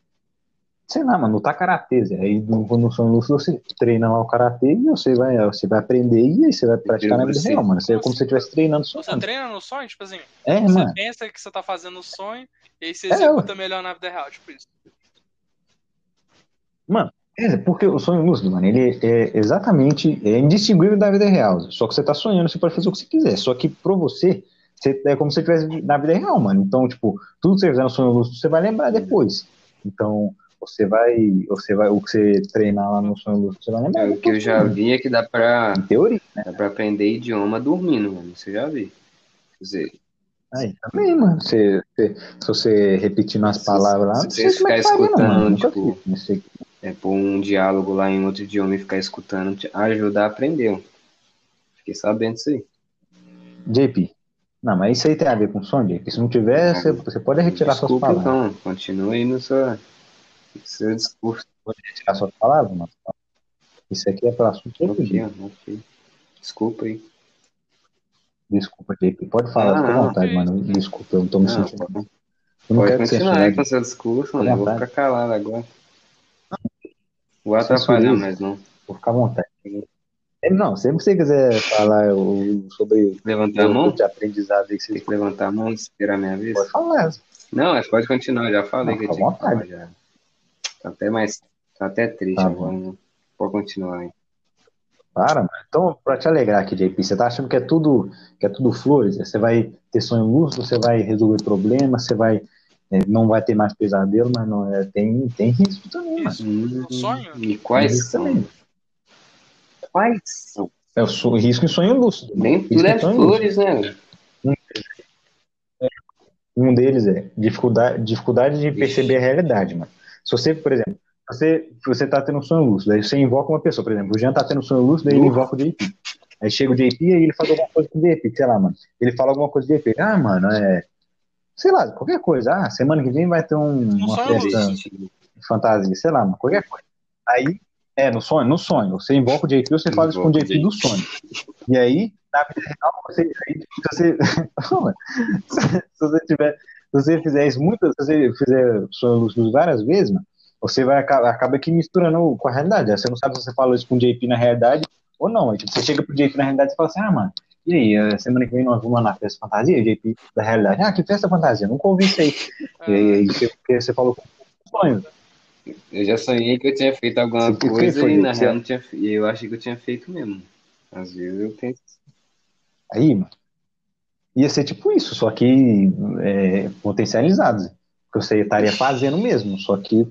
sei lá, mano, lutar karatê. Zé. Aí no, no sonho lúcido você treina lá o karatê e você vai, você vai aprender e aí você vai praticar na vida você- real, mano. Você é como se você estivesse treinando Você sonhando. treina no sonho, tipo assim, É, você mano. pensa que você tá fazendo o sonho e aí você É, executa melhor na vida real, tipo isso. É, porque o sonho lúcido, mano, ele é exatamente é indistinguível da vida real. Só que você tá sonhando, você pode fazer o que você quiser. Só que pra você, você é como se você estivesse na vida real, mano. Então, tipo, tudo que você fizer no sonho lúcido, você vai lembrar depois. Então, você vai, você vai, o que você treinar lá no sonho lúcido, você vai lembrar É, o que eu já vi é que dá pra, Em teoria. dá pra aprender idioma dormindo, mano. Você já viu. Quer dizer, Aí também, mano. Você, você- se você repetindo as palavras lá, você é ficar mano. escutando, tipo, sei. é pôr um diálogo lá em outro idioma e ficar escutando, te ajuda a aprender. Fiquei sabendo disso aí. JP. Não, mas isso aí tem a ver com som, JP. Se não tiver, você, você pode retirar suas Desculpa, palavras. então. Continue aí no seu, seu discurso. Pode retirar suas palavras, mano. Isso aqui é para assunto Ok, dia. Desculpa aí. Desculpa, JP. Pode falar, Ah, fica à não. vontade, mano. Desculpa, eu não tô me Não, sentindo. pode, Eu não pode quero continuar aí com seu discurso, mano. Eu vou vontade. ficar calado agora. Vou atrapalhar, mas não. Vou ficar à vontade. É, Não, sempre que você quiser falar o- sobre Levantar a o mão? de aprendizado aí que Tem você que levantar a mão e esperar a minha vez? pode falar. Não, mas pode continuar, já falei Não, que eu tinha que falar vontade. já. Tá até mais. Tá até triste Tá agora, né? Pode continuar aí. Para, mano. Então, pra te alegrar aqui, JP, você tá achando que é tudo, que é tudo flores? Você vai ter sonho lúcido, você vai resolver problemas, você vai. é, não vai ter mais pesadelo, mas não é, tem, tem risco também, mano. Isso, Hum, o sonho? E quais são? também. Quais são? É o so- risco em sonho lúcido. Nem tudo é flores, né? Um deles é dificuldade, dificuldade de perceber a realidade, mano. Se você, por exemplo, você, você tá tendo um sonho lúcido, aí você invoca uma pessoa, por exemplo, o Jean tá tendo um sonho lúcido, aí ele invoca o JP. Aí chega o JP e ele faz alguma coisa com o JP, sei lá, mano. Ele fala alguma coisa com o JP. Ah, mano, é. Sei lá, qualquer coisa. Ah, semana que vem vai ter um, uma festa de fantasia, sei lá, mano, qualquer coisa. Aí, é, no sonho, no sonho. Você invoca o JP, você fala isso com o o JP do sonho. E aí, na vida real, você. Aí, se você. se você tiver. Se você fizer isso muitas, se você fizer sonho lúcido várias vezes, mano, você vai acabar acaba aqui misturando com a realidade. Você não sabe se você falou isso com o JP na realidade ou não. Aí, tipo, você chega pro JP na realidade e fala assim, ah, mano, e aí, eh, semana que vem nós vamos lá na festa fantasia, JP da realidade. Ah, que festa fantasia? Nunca ouvi isso aí. E aí, você, porque você falou com o sonho. Eu já sonhei que eu tinha feito alguma Você- que coisa foi, e na real não tinha e eu achei que eu tinha feito mesmo. Às vezes eu tenho. Aí, mano, ia ser tipo isso, só que é, potencializado. Que você estaria fazendo mesmo, só que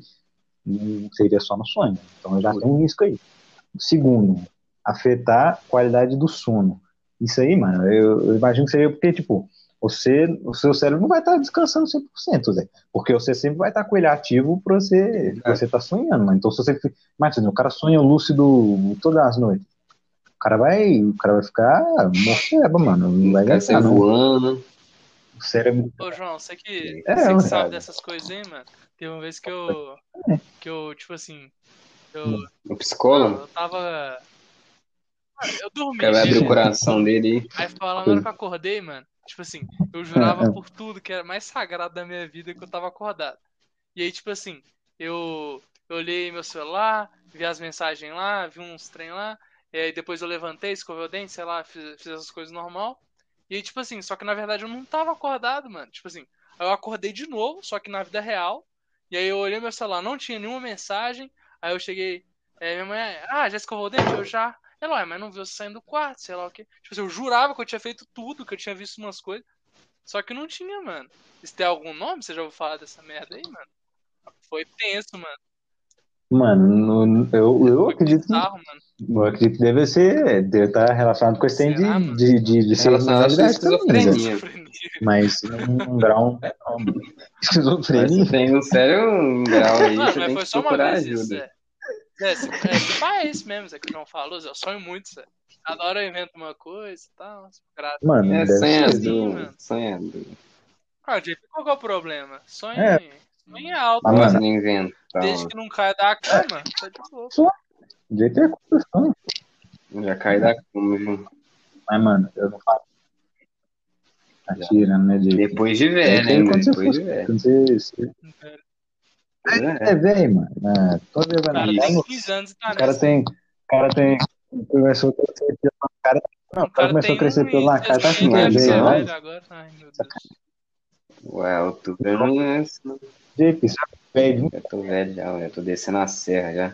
não seria só no sonho. Então já tem um risco aí. Segundo, afetar a qualidade do sono. Isso aí, mano, eu, eu imagino que seria porque, tipo, você, o seu cérebro não vai estar descansando 100%, Zé. Porque você sempre vai estar com ele ativo pra você, pra você estar sonhando, mano. Então, se você. Imagina, o cara sonha lúcido todas as noites. O cara vai, o cara vai ficar morcego, mano. Não vai aguentar, não. voando. O cérebro. Ô, João, você que, É, você que sabe dessas coisas aí, mano. Teve uma vez que eu. Que eu, tipo assim. Eu, O psicólogo. eu tava. Mano, Eu dormi. O cara vai abrir o coração dele Aí falando na hora que eu acordei, mano. Tipo assim, eu jurava É, é. por tudo que era mais sagrado da minha vida que eu tava acordado. E aí, tipo assim, eu, eu olhei meu celular, vi as mensagens lá, vi uns trem lá. E aí depois eu levantei, escovei o dente, sei lá, fiz, fiz essas coisas normal. E aí, tipo assim, só que na verdade eu não tava acordado, mano. Tipo assim, eu acordei de novo, só que na vida real. E aí eu olhei meu celular, não tinha nenhuma mensagem. Aí eu cheguei, é, minha mãe, ah, já escovou o dente? Eu já. Ela, ué, mas não viu você saindo do quarto, sei lá o quê. Tipo assim, eu jurava que eu tinha feito tudo, que eu tinha visto umas coisas. Só que não tinha, mano. Isso tem algum nome? Você já ouviu falar dessa merda aí, mano? Foi tenso, mano. Mano, no- eu, eu acredito que. bizarro, mano. Eu acredito que deve ser. Deve estar relacionado com esse trem Será, de, de, de, de ser esquizofrenia. Mas um grau. Mas esquizofrenia. tem um sério grau aí, Mano, mas foi que só uma vez isso, ajuda. Zé. Zé, se, é, se é isso mesmo, Zé, que o João falou, Zé. Eu sonho muito, Zé. Cada hora eu invento uma coisa e tal. Graças. Mano, É deve ser. Sim, sonhador, mano. sonhador. Ah, JP, qual que é o problema? Sonho, É. sonho é alto, Mas, mano. De inventar. Desde que não caia da cama, tá de boa. o jeito é construção. Já cai da cama, viu? Mas, mano, eu não falo. Atira, né, Jake? Depois de velho, É, hein? quando você Depois for- de velho. quando você- você- É. É, velho, mano. É, todo dia vai O cara tem casa, 15 anos tá O cara tem. O cara tem. Começou a crescer pelo na cara. Não, o cara começou a crescer pelo na cara, tá assim, 1,60 né, deve ser velho? né? Deus. Ué, a altura não é assim. Jake, sabe, velho, Eu tô velho já. Eu tô descendo a serra já.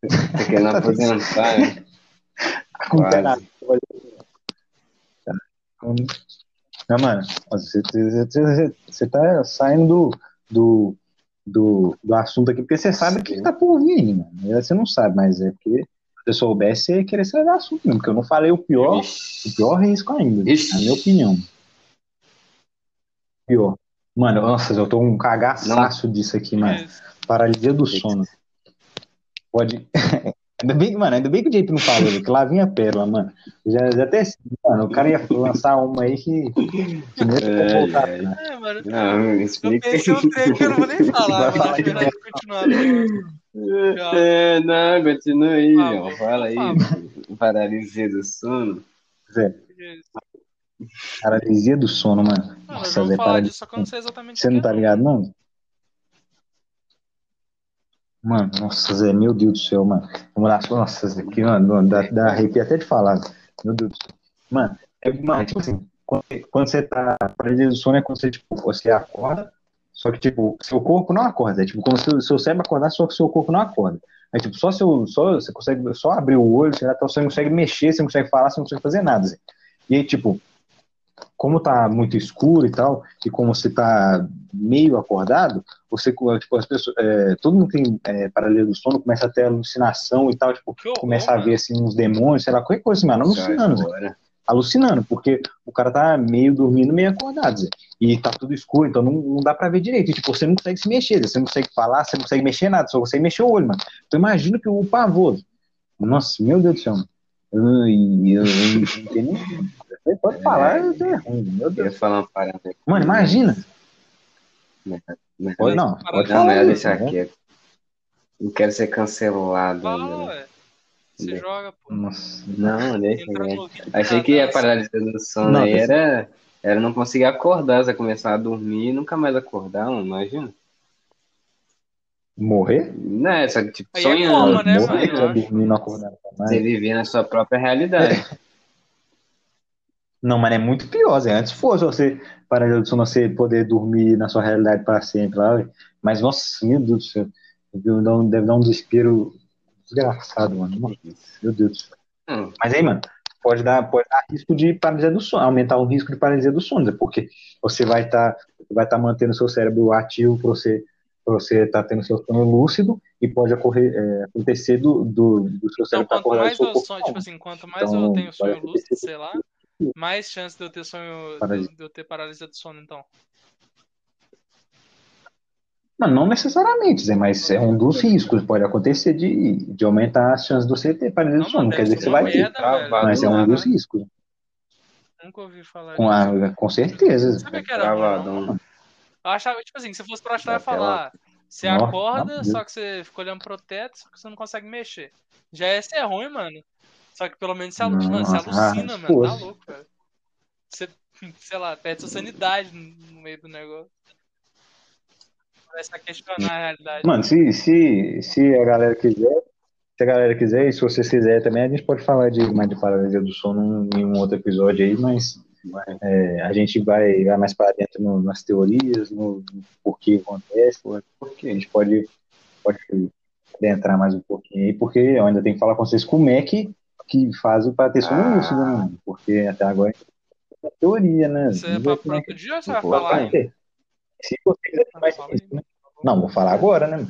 Tô querendo aposentar, né? Quase. Não, mano, você, você, você, tá saindo do, do, do assunto aqui porque você sabe o que tá por vir, aí, mano. Você não sabe, mas é porque se eu soubesse, você ia querer sair do assunto mesmo, porque eu não falei o pior, o Ixi. pior risco ainda, Ixi. na minha opinião. Pior. Mano, nossa, eu tô um cagaçaço disso aqui, mano. Mas, Paralisia do sono. Pode. ainda bem, mano, ainda bem que o JP não falou, que lá vinha a pérola, mano. Já, já até. Mano, o cara ia lançar uma aí que. que nem Ai, voltar. ai. né? é, mano. Não, Eu explica. pensei um que eu não vou nem falar, Vai mano. falar Acho de melhor continuar falando. É, não, continua aí, João. favor, Fala aí. Paralisia do sono. Zé, paralisia do sono, mano. Eu Nossa, Zé, vou falar paralisia. disso, só que eu não sei exatamente Você não que tá é, ligado, não? Mano, nossa, Zé, meu Deus do céu, mano. Vamos lá, nossa, Zé, aqui, mano, dá, dá arrepio até de falar. Meu Deus do céu. Mano, é, mano, tipo assim, quando, quando você tá. Paralisia do sono é quando você, tipo, você acorda, só que, tipo, seu corpo não acorda. É tipo como se o seu cérebro acordar, só que seu corpo não acorda. É tipo, só seu, só, você consegue só abrir o olho, você, então você não consegue mexer, você não consegue falar, você não consegue fazer nada, Zé. E aí, tipo, como tá muito escuro e tal, e como você tá meio acordado, você, tipo, as pessoas, é, todo mundo tem é, paralisia do sono, começa a ter alucinação e tal, tipo, horror, começa a ver, assim, uns demônios, sei lá, qualquer coisa assim, mano, alucinando, Zé. Agora. alucinando, porque o cara tá meio dormindo, meio acordado, Zé. E tá tudo escuro, então não, não dá pra ver direito. E, tipo, você não consegue se mexer, Zé. você não consegue falar, você não consegue mexer nada, só consegue mexer o olho, mano. Então imagina que o pavor. Nossa, meu Deus do céu, mano. Eu, eu, eu, eu pode falar, eu é ruim, meu Eu Deus. ia falar uma parada aqui. Mano, imagina. Mas- Pode, não, pode Não, falar. melhor isso, deixar né? quieto. Não quero ser cancelado. Fala, né? ué. Você Deixa. joga, pô. Nossa. Não, deixa vídeo, Achei que a paralisia do sono Não, aí esse- era, era não conseguir acordar, você começar a dormir e nunca mais acordar, mano, imagina. Morrer? Não é só que, tipo, Aí é sonhando. coma, né, Morrer, dormir e não acordar mais. Você viver na sua própria realidade. Não, mas é muito pior, Zé. Antes fosse você, paralisia do sono, você poder dormir na sua realidade para sempre lá, véio. mas nossa, meu Deus do céu. Deve dar um desespero desgraçado, mano. Meu Deus do céu. Hum. Mas aí, mano, pode dar, pode dar risco de paralisia do sono, aumentar o risco de paralisia do sono, porque você vai estar tá, vai tá mantendo seu cérebro ativo para você você estar tá tendo seu sono lúcido e pode ocorrer, é, acontecer do, do, do seu cérebro então, quanto mais eu sonho, tipo assim, quanto mais então, eu tenho sonho lúcido, sei lá, mais chance de eu ter sonho de, de eu ter paralisia do sono, então. Não, não necessariamente, Zé, mas é um dos riscos. Pode acontecer de, de aumentar as chances de você ter paralisia do sono. Não quer dizer que você vai ter, mas é um dos riscos. Nunca ouvi falar com, a, com certeza. Sabe que era bom, Eu achava, tipo assim, se fosse pra achar, ia falar. Você acorda, só que você fica olhando pro teto, só que você não consegue mexer. Já ia ser ruim, mano. Só que pelo menos você, alucina, mano, você alucina, mano. Tá louco, cara. Você, sei lá, perde sua sanidade no meio do negócio. Começa a questionar a realidade. Mano, se, se, se a galera quiser, se a galera quiser, e se vocês quiserem também, a gente pode falar de mais de paralisia do sono em um outro episódio aí, mas é, a gente vai, vai mais para dentro no, nas teorias, no, no porquê acontece, porque a gente pode, pode entrar mais um pouquinho aí, porque eu ainda tenho que falar com vocês como é que que faz para ter sono ah. lúcido, né? Porque até agora é teoria, né? Você é para outro dia ou você vai falar aí? Se você quiser mais isso, né? Não, vou falar agora, né?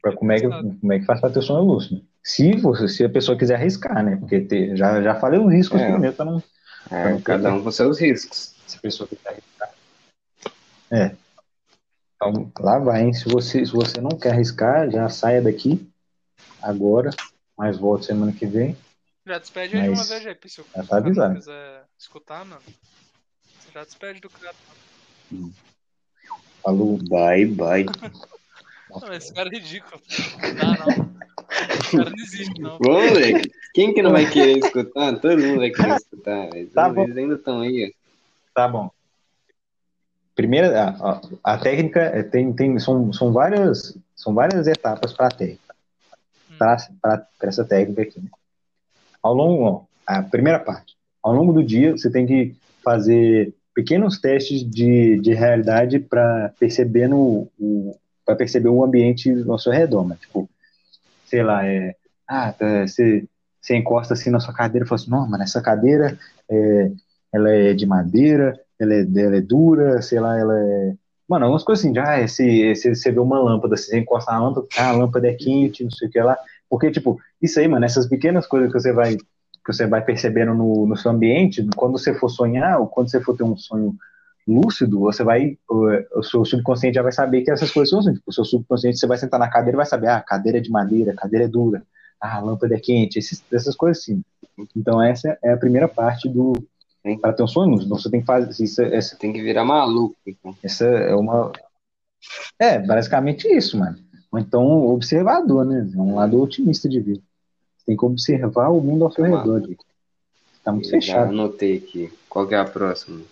Pra como, é que, como é que faz para ter sono lúcido? Se, você, se a pessoa quiser arriscar, né? Porque ter, já, já falei os riscos é. primeiro para não, é, não. cada um com seus riscos. Se a pessoa quiser arriscar. É. Então, lá vai, hein? Se você, se você não quer arriscar, já saia daqui agora mais volto semana que vem. Já despede aí uma vez aí, se já tá avisado. quiser escutar, mano. Você já despede do cara. Hum. Falou, bye, bye. não, esse cara é ridículo. Não dá, não. Esse cara não existe, não. Vamos, moleque. Quem que não vai querer escutar? Todo mundo vai querer escutar. Mas tá eles ainda estão aí. Tá bom. Primeira, a, a, técnica é, tem, tem, são, são, várias, são várias etapas para a técnica para essa técnica aqui. Né? Ao longo, a primeira parte, ao longo do dia você tem que fazer pequenos testes de, de realidade para perceber no para perceber o ambiente ao seu redor, né? tipo, sei lá, é, ah, tá, você, você encosta assim na sua cadeira e fala assim, não, mas essa cadeira é, ela é de madeira, ela é, ela é dura, sei lá, ela é Mano, algumas coisas assim, já, esse, esse, você vê uma lâmpada, você encosta na lâmpada, ah, a lâmpada é quente, não sei o que lá. Porque, tipo, isso aí, mano, essas pequenas coisas que você vai, que você vai percebendo no, no seu ambiente, quando você for sonhar, ou quando você for ter um sonho lúcido, você vai, o, o seu subconsciente já vai saber que essas coisas são assim. Tipo, o seu subconsciente, você vai sentar na cadeira e vai saber, ah, cadeira é de madeira, cadeira é dura, ah, a lâmpada é quente, esses, essas coisas assim. Então, essa é a primeira parte do, para ter um sonho lúcido. Você tem que fazer isso. Essa, tem que virar maluco. Então. Essa é uma. É, basicamente isso, mano. Ou então, observador, né? É um lado otimista de vida. Você tem que observar o mundo ao seu tá redor. Está muito Eu fechado. Já anotei aqui. Qual que é a próxima?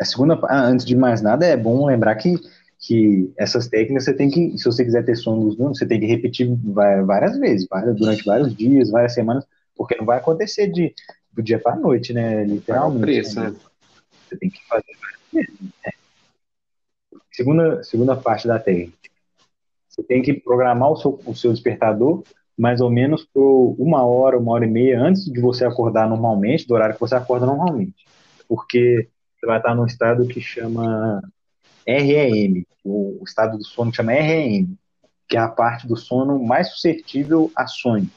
A segunda, ah, antes de mais nada, é bom lembrar que, que essas técnicas você tem que, se você quiser ter sono dos você tem que repetir várias vezes, durante vários dias, várias semanas, porque não vai acontecer de, do dia para a noite, né? Literalmente. Preço, né? Você tem que fazer. Né? Segunda, segunda parte da técnica. Você tem que programar o seu, o seu despertador mais ou menos por uma hora, uma hora e meia antes de você acordar normalmente, do horário que você acorda normalmente. Porque você vai estar num estado que chama REM, o estado do sono que chama REM, que é a parte do sono mais suscetível a sonho.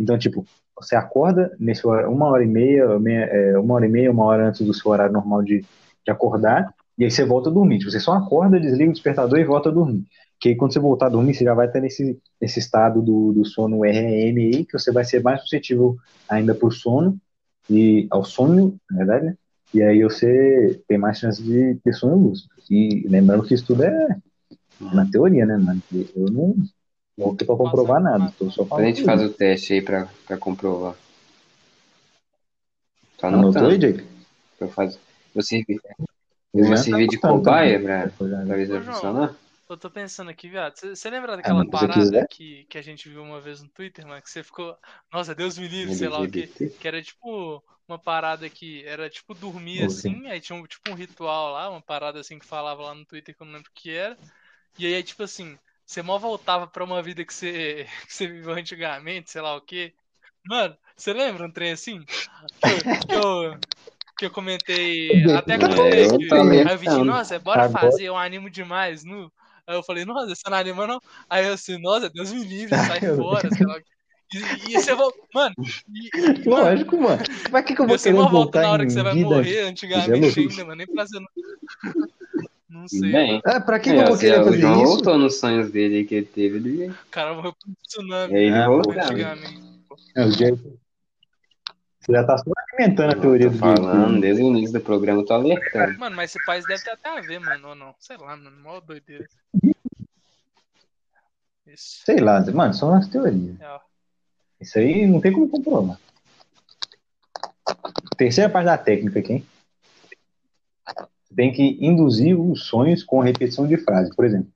Então, tipo, você acorda nesse uma hora e meia, meia é, uma hora e meia, uma hora antes do seu horário normal de, de acordar, e aí você volta a dormir. Você só acorda, desliga o despertador e volta a dormir. Que aí quando você voltar a dormir, você já vai estar nesse, nesse estado do, do sono REM aí, que você vai ser mais suscetível ainda por sono, e ao sono, na verdade, né? E aí você tem mais chance de ter sono lúcido. E lembrando que isso tudo é na teoria, né, mano? Eu não, não tô pra comprovar nada, tô só. A gente faz o teste aí pra, pra comprovar. Tá anotando? Anotou, Jake? Eu faço. Você, eu vou servir de cobaia pra, pra ver se vai funcionar? Eu tô pensando aqui, viado. Você lembra daquela você parada que, que a gente viu uma vez no Twitter, mano? Que você ficou. Nossa, Deus me livre, sei lá o quê. LGBT. Que era tipo uma parada que era tipo dormir Ok. assim, aí tinha um, tipo um ritual lá, uma parada assim que falava lá no Twitter que eu não lembro o que era. E aí, tipo assim, você mal voltava pra uma vida que você, que você viveu antigamente, sei lá o quê. Mano, você lembra um trem assim? Que eu, que eu, comentei, até que, tá aí eu vi, nossa, bora fazer, eu animo demais, nu. Aí eu falei, nossa, você não anima não? Aí eu assim, nossa, Deus me livre, sai fora, sei lá o quê. E, e você volta, mano, e, mano, Lógico, mano. Pra que, que eu vou você querer não volta voltar na hora que você vai morrer antigamente ainda, mano, nem fazendo. Não sei. Bem. Ah, pra que, que É, eu vou assim, fazer João isso? voltou nos sonhos dele que ele teve O cara morreu por tsunami ele voltou. antigamente. É, o Você já tá só alimentando a teoria do falando, jeito. desde o início do programa eu tô alertando. Mano, mas esse país deve ter até a ver, mano, ou não. Sei lá, mano, mó doideira. Isso. Sei lá, mano, são as teorias. É. Isso aí não tem como comprovar. Terceira parte da técnica aqui, hein? Tem que induzir os sonhos com repetição de frases. Por exemplo,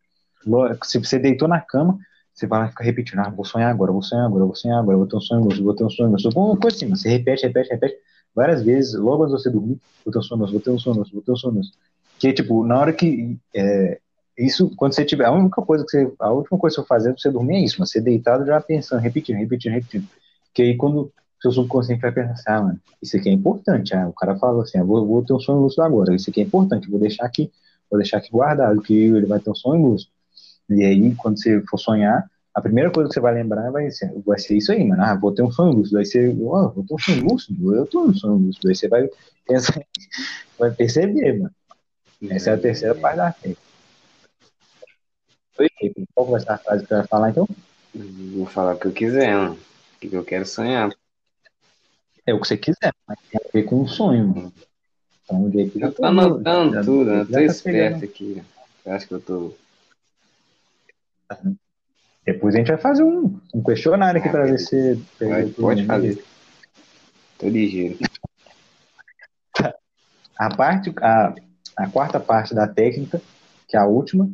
lo- se você deitou na cama, você vai ficar repetindo, ah, vou sonhar agora, vou sonhar agora, vou sonhar agora, vou ter um sonho lúcido, vou ter um sonho lúcido. Alguma coisa assim, você repete, repete, repete várias vezes, logo antes de você dormir, vou ter um sonho lúcido, vou ter um sonho lúcido, vou ter um sonho lúcido. Que, tipo, na hora que... é, isso, quando você tiver... A única coisa que você... A última coisa que você fazer pra você dormir é isso, mas você deitado já pensando, repetindo, repetindo, repetindo. Que aí quando seu subconsciente vai pensar, ah, mano, isso aqui é importante. Ah, o cara fala assim, ah, vou, vou ter um sonho lúcido agora, isso aqui é importante, vou deixar aqui, vou deixar aqui guardado, que ele vai ter um sonho lúcido. E aí, quando você for sonhar, a primeira coisa que você vai lembrar vai ser, vai ser isso aí, mano. Ah, vou ter um sonho lúcido. Aí você, ó, vou ter um sonho lúcido, eu tô no sonho lúcido. Aí você vai pensar, vai perceber, mano. Essa é a terceira parte da técnica. Oi, qual vai ser a frase que você vai falar então? Vou falar o que eu quiser, mano. O que eu quero sonhar. É o que você quiser, mas tem a ver com um sonho, mano. Então, o Eu já tô tá- anotando já- tudo, já eu tô tá esperto pegando. aqui. Eu acho que eu tô. Depois a gente vai fazer um, um questionário aqui Ah, pra ver se. Pode, pode fazer. Tô ligeiro. A parte, a, a quarta parte da técnica, que é a última,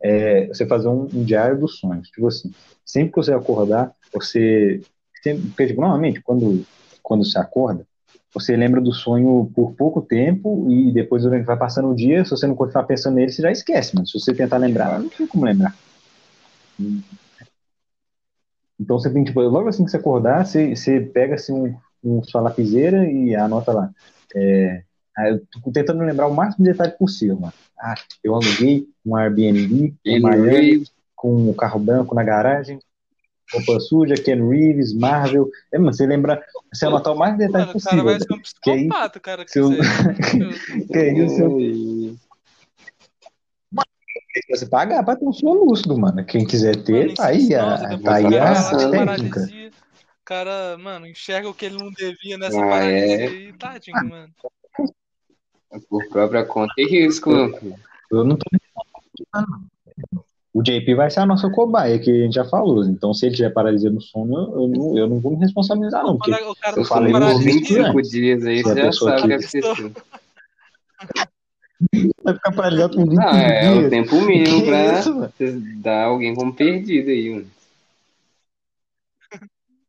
é você fazer um, um diário dos sonhos. Tipo assim, sempre que você acordar, você. Sempre, porque, tipo, normalmente, quando, quando você acorda, você lembra do sonho por pouco tempo e depois, durante vai passando o dia, se você não continuar pensando nele, você já esquece, mano. Se você tentar lembrar, não tem como lembrar. Então você tem, tipo, logo assim que você acordar, você, você pega assim, um, um, sua lapiseira e anota lá. É, eu tô tentando lembrar o máximo de detalhe possível, mano. Ah, eu aluguei um Airbnb em Miami com o carro branco na garagem, roupa suja, Ken Reeves, Marvel. É, mano, você lembra, você anotar o mais detalhe Mano, o cara possível. vai ser um Que aí, psicopata, cara, que seu- você... que aí você, Oi. você pagar pra ter um sonho lúcido, mano. Quem quiser ter, Mano, tá aí isso a, tá aí o cara a técnica. cara, mano, enxerga o que ele não devia nessa Ah, paralisia é? aí, tadinho, mano. Por própria conta e risco, filho. Eu não tô O JP vai ser a nossa cobaia, que a gente já falou. Então, se ele tiver paralisia no sono, eu, não, eu não vou me responsabilizar, não. Porque o cara Eu tá falei nos uns 20 paralisia, 25 dias aí, você já sabe o que é preciso. vai ficar paralisado por 20 Não, é o dias. tempo mínimo Que pra isso, mano? você dar alguém como perdido aí, mano.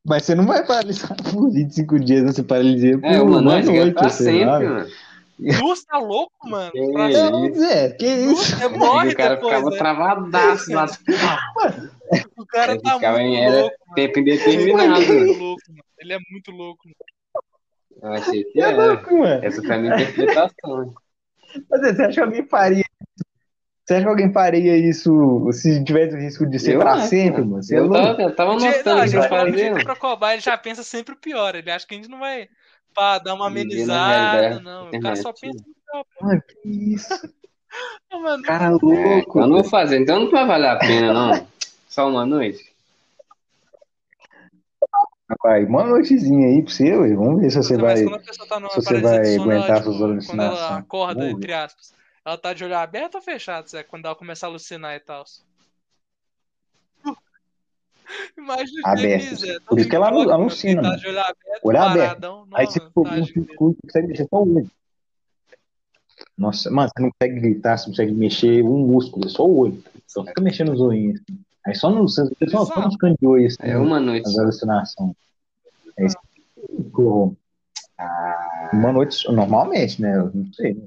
Mas você não vai paralisar por 25 dias, você paralisia por É, uma uma noite é lá. sempre, mano. Luz tá louco, mano. Que Pra isso? Não, Zé, que isso? Você morre o cara depois, ficava né? travadaço lá. O cara Ele tá ficava muito em louco, mano. tempo Ele é indeterminado. muito mano. louco, mano. Ele é muito louco, mano. Eu achei que é era. louco, mano. Essa foi a minha interpretação. né? Mas você acha que alguém faria Você acha que alguém faria isso se tivesse o risco de ser Eu pra sempre, mano. Você é Eu louco? tava, eu tava Não, a anotando o que gente eu fazia. pra cobaia, ele já pensa sempre o pior. Ele acha que a gente não vai pá, dar uma amenizada, não. O cara só pensa no. Mano, que isso? Não, mano, Cara É, louco. eu não vou fazer, então não vai valer a pena, não. Só uma noite. Rapaz, uma noitezinha aí pra você, ué. Vamos ver se você mas vai. quando a pessoa tá numa se você vai de sono, aguentar tipo, quando alucinações. ela acorda, entre aspas, ela tá de olho aberto ou fechado, Zé? Quando ela começa a alucinar e tal. Imagina Zé. Por isso que ela alucina, Tá mano. de olho aberto, Olho aberto. paradão. Aí Nossa, você for um tadinho dele. escuro, consegue mexer só o olho. Nossa, mano, você não consegue gritar, você não consegue mexer um músculo, é só o olho. Só fica mexendo os olhinhos. assim. Aí só nos, só, só nos cantos de olho, assim, É uma noite. as alucinações. É isso Ah, Uma noite, normalmente, né? Eu não sei.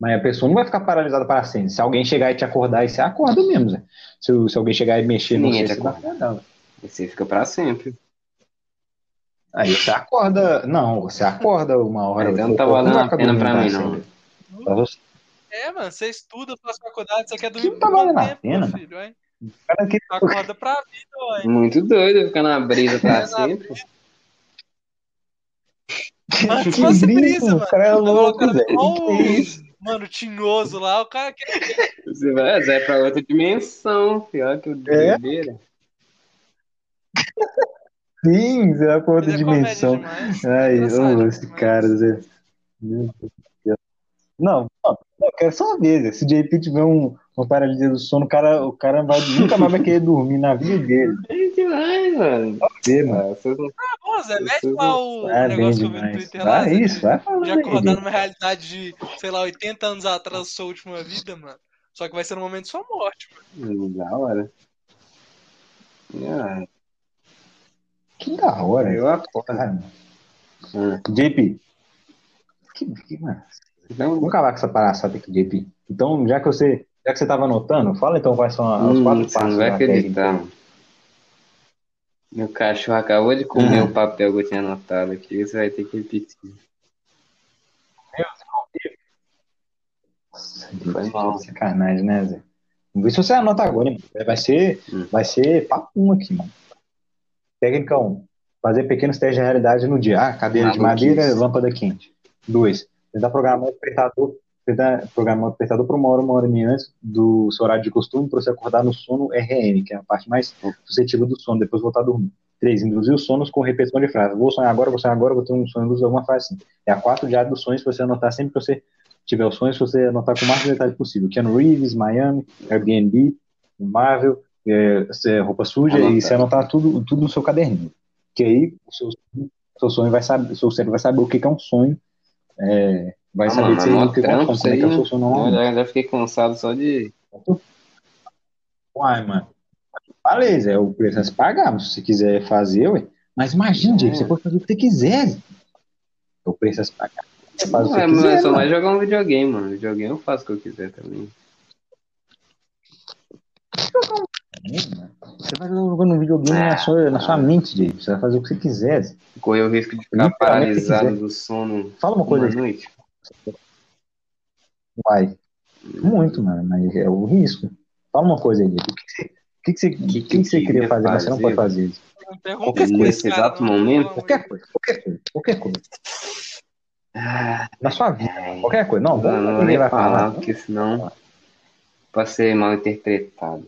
Mas a pessoa não vai ficar paralisada para sempre. Se alguém chegar e te acordar, aí você acorda mesmo, Zé. Se, se alguém chegar e mexer no você, você vai acorda. acordar. você fica pra sempre. Aí você acorda. Não, você acorda uma hora. Então não tá valendo a pena pra mim, não. sempre. Pra você. É, mano, você estuda, faz faculdade, você quer dormir não tá valendo a pena, filho? Cara que- Acorda pra vida, ué. Muito doido ficar na brisa pra É, sempre. Que brisa, brisa, o mano. cara é louco, velho. é igual Que isso? Mano, tinhoso lá, o cara quer. Você vai, vai pra outra dimensão, pior que o É? doideira. Sim, você vai pra outra é dimensão. Ai, Engraçado ô, esse demais. cara, Zé. Não, não, eu quero só uma vez. Zé. Se o JP tiver um, uma paralisia do sono, o cara, o cara vai, nunca mais vai querer dormir na vida dele. É demais, mano. Vê, mano. Vocês não- bom, Zé, mete Isso lá o Vai bem negócio que eu vi no. Twitter lá, Vai isso, vai falando de aí, acordar numa realidade de, sei lá, 80 anos atrás da sua última vida, mano. Só que vai ser no momento de sua morte, mano. Hum, Da hora. Ah, Que da hora. eu apoio. Cara, Ah, JP. Que, que, mano. Então, Vamos com essa palhaçada aqui, JP. Então, já que você, já que você tava anotando, fala então quais são os hum, quatro você passos não vai da acreditar, mano. Meu cachorro acabou de comer Hum. o papel que eu tinha anotado aqui. Você vai ter que repetir. Nossa, Foi mal. sacanagem, né, Zé? Vamos ver se você anota agora, hein? Vai ser, Hum. vai ser papum aqui, mano. Técnica 1. Fazer pequenos testes de realidade no dia. Ah, cadeira de madeira, lâmpada quente. 2. Tentar programar o despertador, tentar programar o despertador para uma hora, uma hora e meia antes do seu horário de costume para você acordar no sono REM, que é a parte mais suscetível do sono, depois voltar a dormir. 3. Induzir os sonos com repetição de frases. Vou sonhar agora, vou sonhar agora, vou ter um sonho luz, alguma frase assim. É a 4 diário dos sonhos, para você anotar sempre que você tiver os sonhos, você anotar com o máximo de detalhe possível. Keanu Reeves, Miami, Airbnb, Marvel, é, é, roupa suja, Anotar. e você anotar tudo, tudo no seu caderninho. Que aí o seu, seu sonho vai saber, o seu cérebro vai saber o que que é um sonho, é, vai Ah, saber mano, dizer mas o mó que que é um trampo como é que é normal. Eu já, já fiquei cansado só de. Uai, mano. Falei, Zé, o preço é se pagar, mas se você quiser fazer, ué. Mas imagina, É. gente, você pode fazer o que você quiser. O preço é se pagar. Você faz o que Não, é, você mano, quiser, eu só mais jogar um videogame, mano. Videogame eu faço o que eu quiser também. Você vai jogando um videogame na sua, na sua mente, Jay. Você vai fazer o que você quiser. Correr o risco de ficar paralisado quiser. do sono Fala uma coisa uma noite. Vai. Muito, mano, mas é o risco. Fala uma coisa aí. O que, que você, o que, que você, que, queria fazer, mas você não pode fazer isso? Qualquer coisa. esse Nesse cara, exato não, momento, Qualquer coisa, qualquer coisa, qualquer coisa. Ah, Na sua vida, ai, qualquer coisa. Não, não, não ninguém nem vai falar, falar. porque senão pode ser mal interpretado.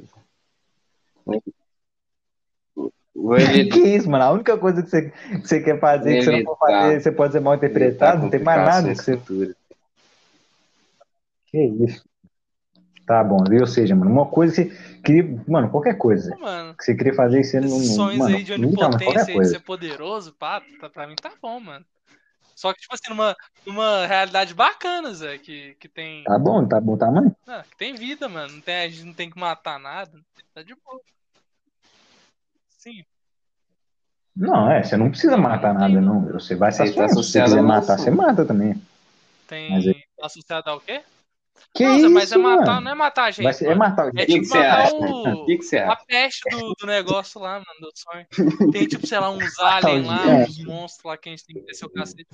Que isso, mano? A única coisa que você, que você quer fazer, que você não pode fazer, você pode ser mal interpretado, não tem mais nada que você. Que isso? Tá bom, viu? Ou seja, mano, uma coisa que você queria. Mano, qualquer coisa Mano, que você queria fazer e você não. não sonhos mano, aí de onipotência qualquer e de coisa. ser poderoso, pá, tá- pra mim tá bom, mano. Só que, tipo assim, numa, numa realidade bacana, Zé, que, que tem. Tá bom, tá bom tamanho? Ah, que tem vida, mano. Não tem, a gente não tem que matar nada. Tá de boa. Sim. Não, é, você não precisa matar nada, não. Você vai se tá assumir. Se você quiser matar, você mata também. Tem. Mas é- Associado ao quê? Que Zé, isso, mas é matar, mano? não é matar a gente. Vai ser, é matar o É O que, tipo você matar acha? o- que, que você A acha? peste do, do negócio lá, mano, do sonho. Tem tipo, sei lá, uns aliens lá, É. uns monstros lá que a gente tem que descer o cacete.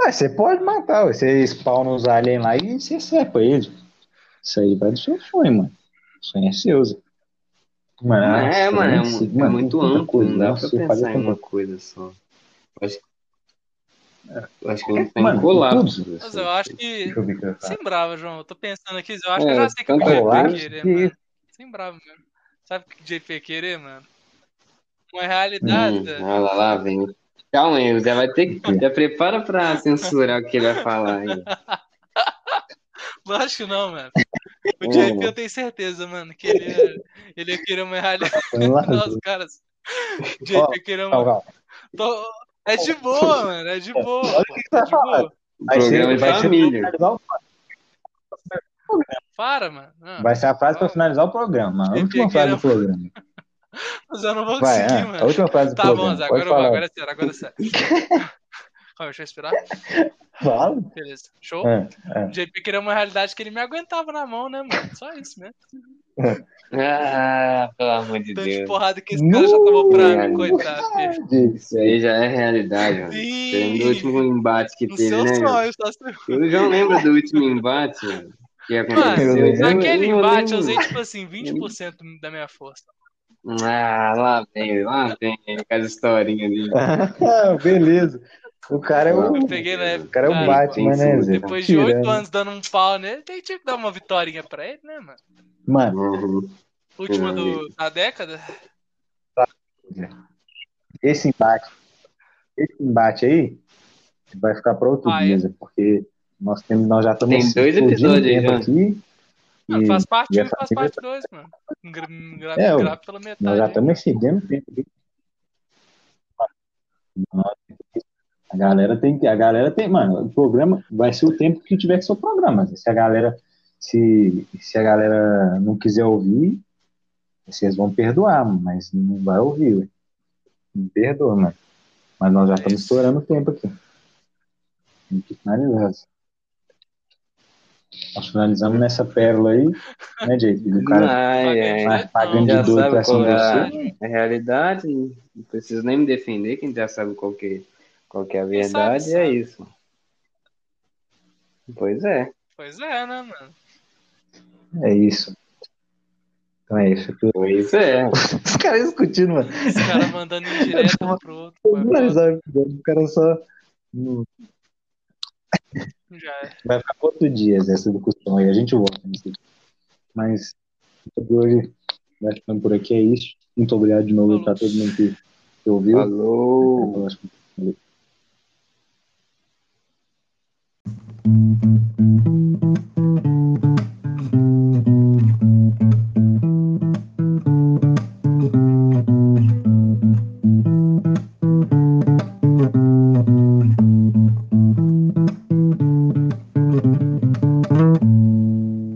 Ah, você pode matar, você spawna os aliens lá e você sepa eles. Isso aí vai do seu sonho, mano. O sonho é seu, Zé. Mano, é, mano, é, sei. é muito tanta amplo, coisa, não dá nossa, pra pensar em uma coisa só. Eu acho, eu acho que eu É, não tenho mano, colapso. tudo. Mas eu acho que. Deixa eu ver faço. Sem brava, João. Eu tô pensando aqui, eu acho É, que eu já sei o que o JP querer, que- mano. Sem brava, mano. Sabe o que o JP querer, mano? Uma realidade. Hum, olha lá, lá vem. Calma aí, já vai ter que. Já prepara pra censurar o que ele vai falar aí. Lógico que não, mano. O. JP eu tenho certeza, mano, que ele ia, ele ia querer uma lá, Nossa, caras. O JP ia querer calma, uma. calma. Tô- É de boa, mano. É de boa. Olha o que você vai boa. falar. Vai ser, Programa de vai família. Para, mano. Não, vai ser a frase pra finalizar o programa. A última frase do programa. Mas eu não vou Vai, conseguir, é, mano. a última frase do Tá bom, programa. Zé, Pode agora eu vou, falar. agora é sério, agora é sério. Calma, deixa eu respirar. Fala. Beleza. Show? É, é. O JP queria uma realidade que ele me aguentava na mão, né, mano? Só isso mesmo. Ah, pelo amor de Tanto de Deus. porrada que esse cara já tomou pra mim, Não. coitado. Isso aí já é realidade, mano. Sim. Último embate que No teve, né? sonho, só se... Eu já lembro do último embate, mano. Que aconteceu. Eu- Mano, naquele Eu embate eu usei, tipo assim, 20% da minha força. Ah, lá vem, lá vem, com as historinhas ali. Ah, Beleza. O cara é o. Eu peguei na O época. cara é o cara, Batman, né, Zé? Depois de oito anos dando um pau nele, tem que dar uma vitória pra ele, né, mano? Mano, Uhum. Última Uhum. do, da década. esse embate. Esse embate aí vai ficar para outro Ah, dia, é? Porque nós, temos, nós já estamos Tem dois episódios aí, tempo já. aqui. Não, e faz parte e 1 essa e faz parte 2, mano. Gra gra É, grave pela Nós já metade. estamos excedendo o tempo aqui. Nós- A galera tem que. A galera tem. Mano, o programa vai ser o tempo que tiver que ser o programa. Se a galera. Se, se a galera não quiser ouvir, vocês vão perdoar, mas não vai ouvir. ué. Não perdoa, mano. Mas nós já É estamos estourando o tempo aqui. Tem que finalizar. Nós finalizamos nessa pérola aí, né, Jake? Do cara Ai, ai. mais pagando de doido pra cima de é você. a realidade, não preciso nem me defender, quem já sabe qual que, qual que é a sabe, verdade, é sabe. isso. Pois é. Pois é, né, mano? É isso. Então é isso. Pois é. Os caras discutindo, mano. Os caras mandando indireta um pro outro. vai pro Mas, outro, ó, O cara só. Já é. Vai ficar pra outro dia essa discussão aí. A gente volta nisso. aqui. Mas de hoje vai ficando por aqui. É isso. Muito obrigado de novo Falou. pra todo mundo que, que ouviu. Falou. Thank you.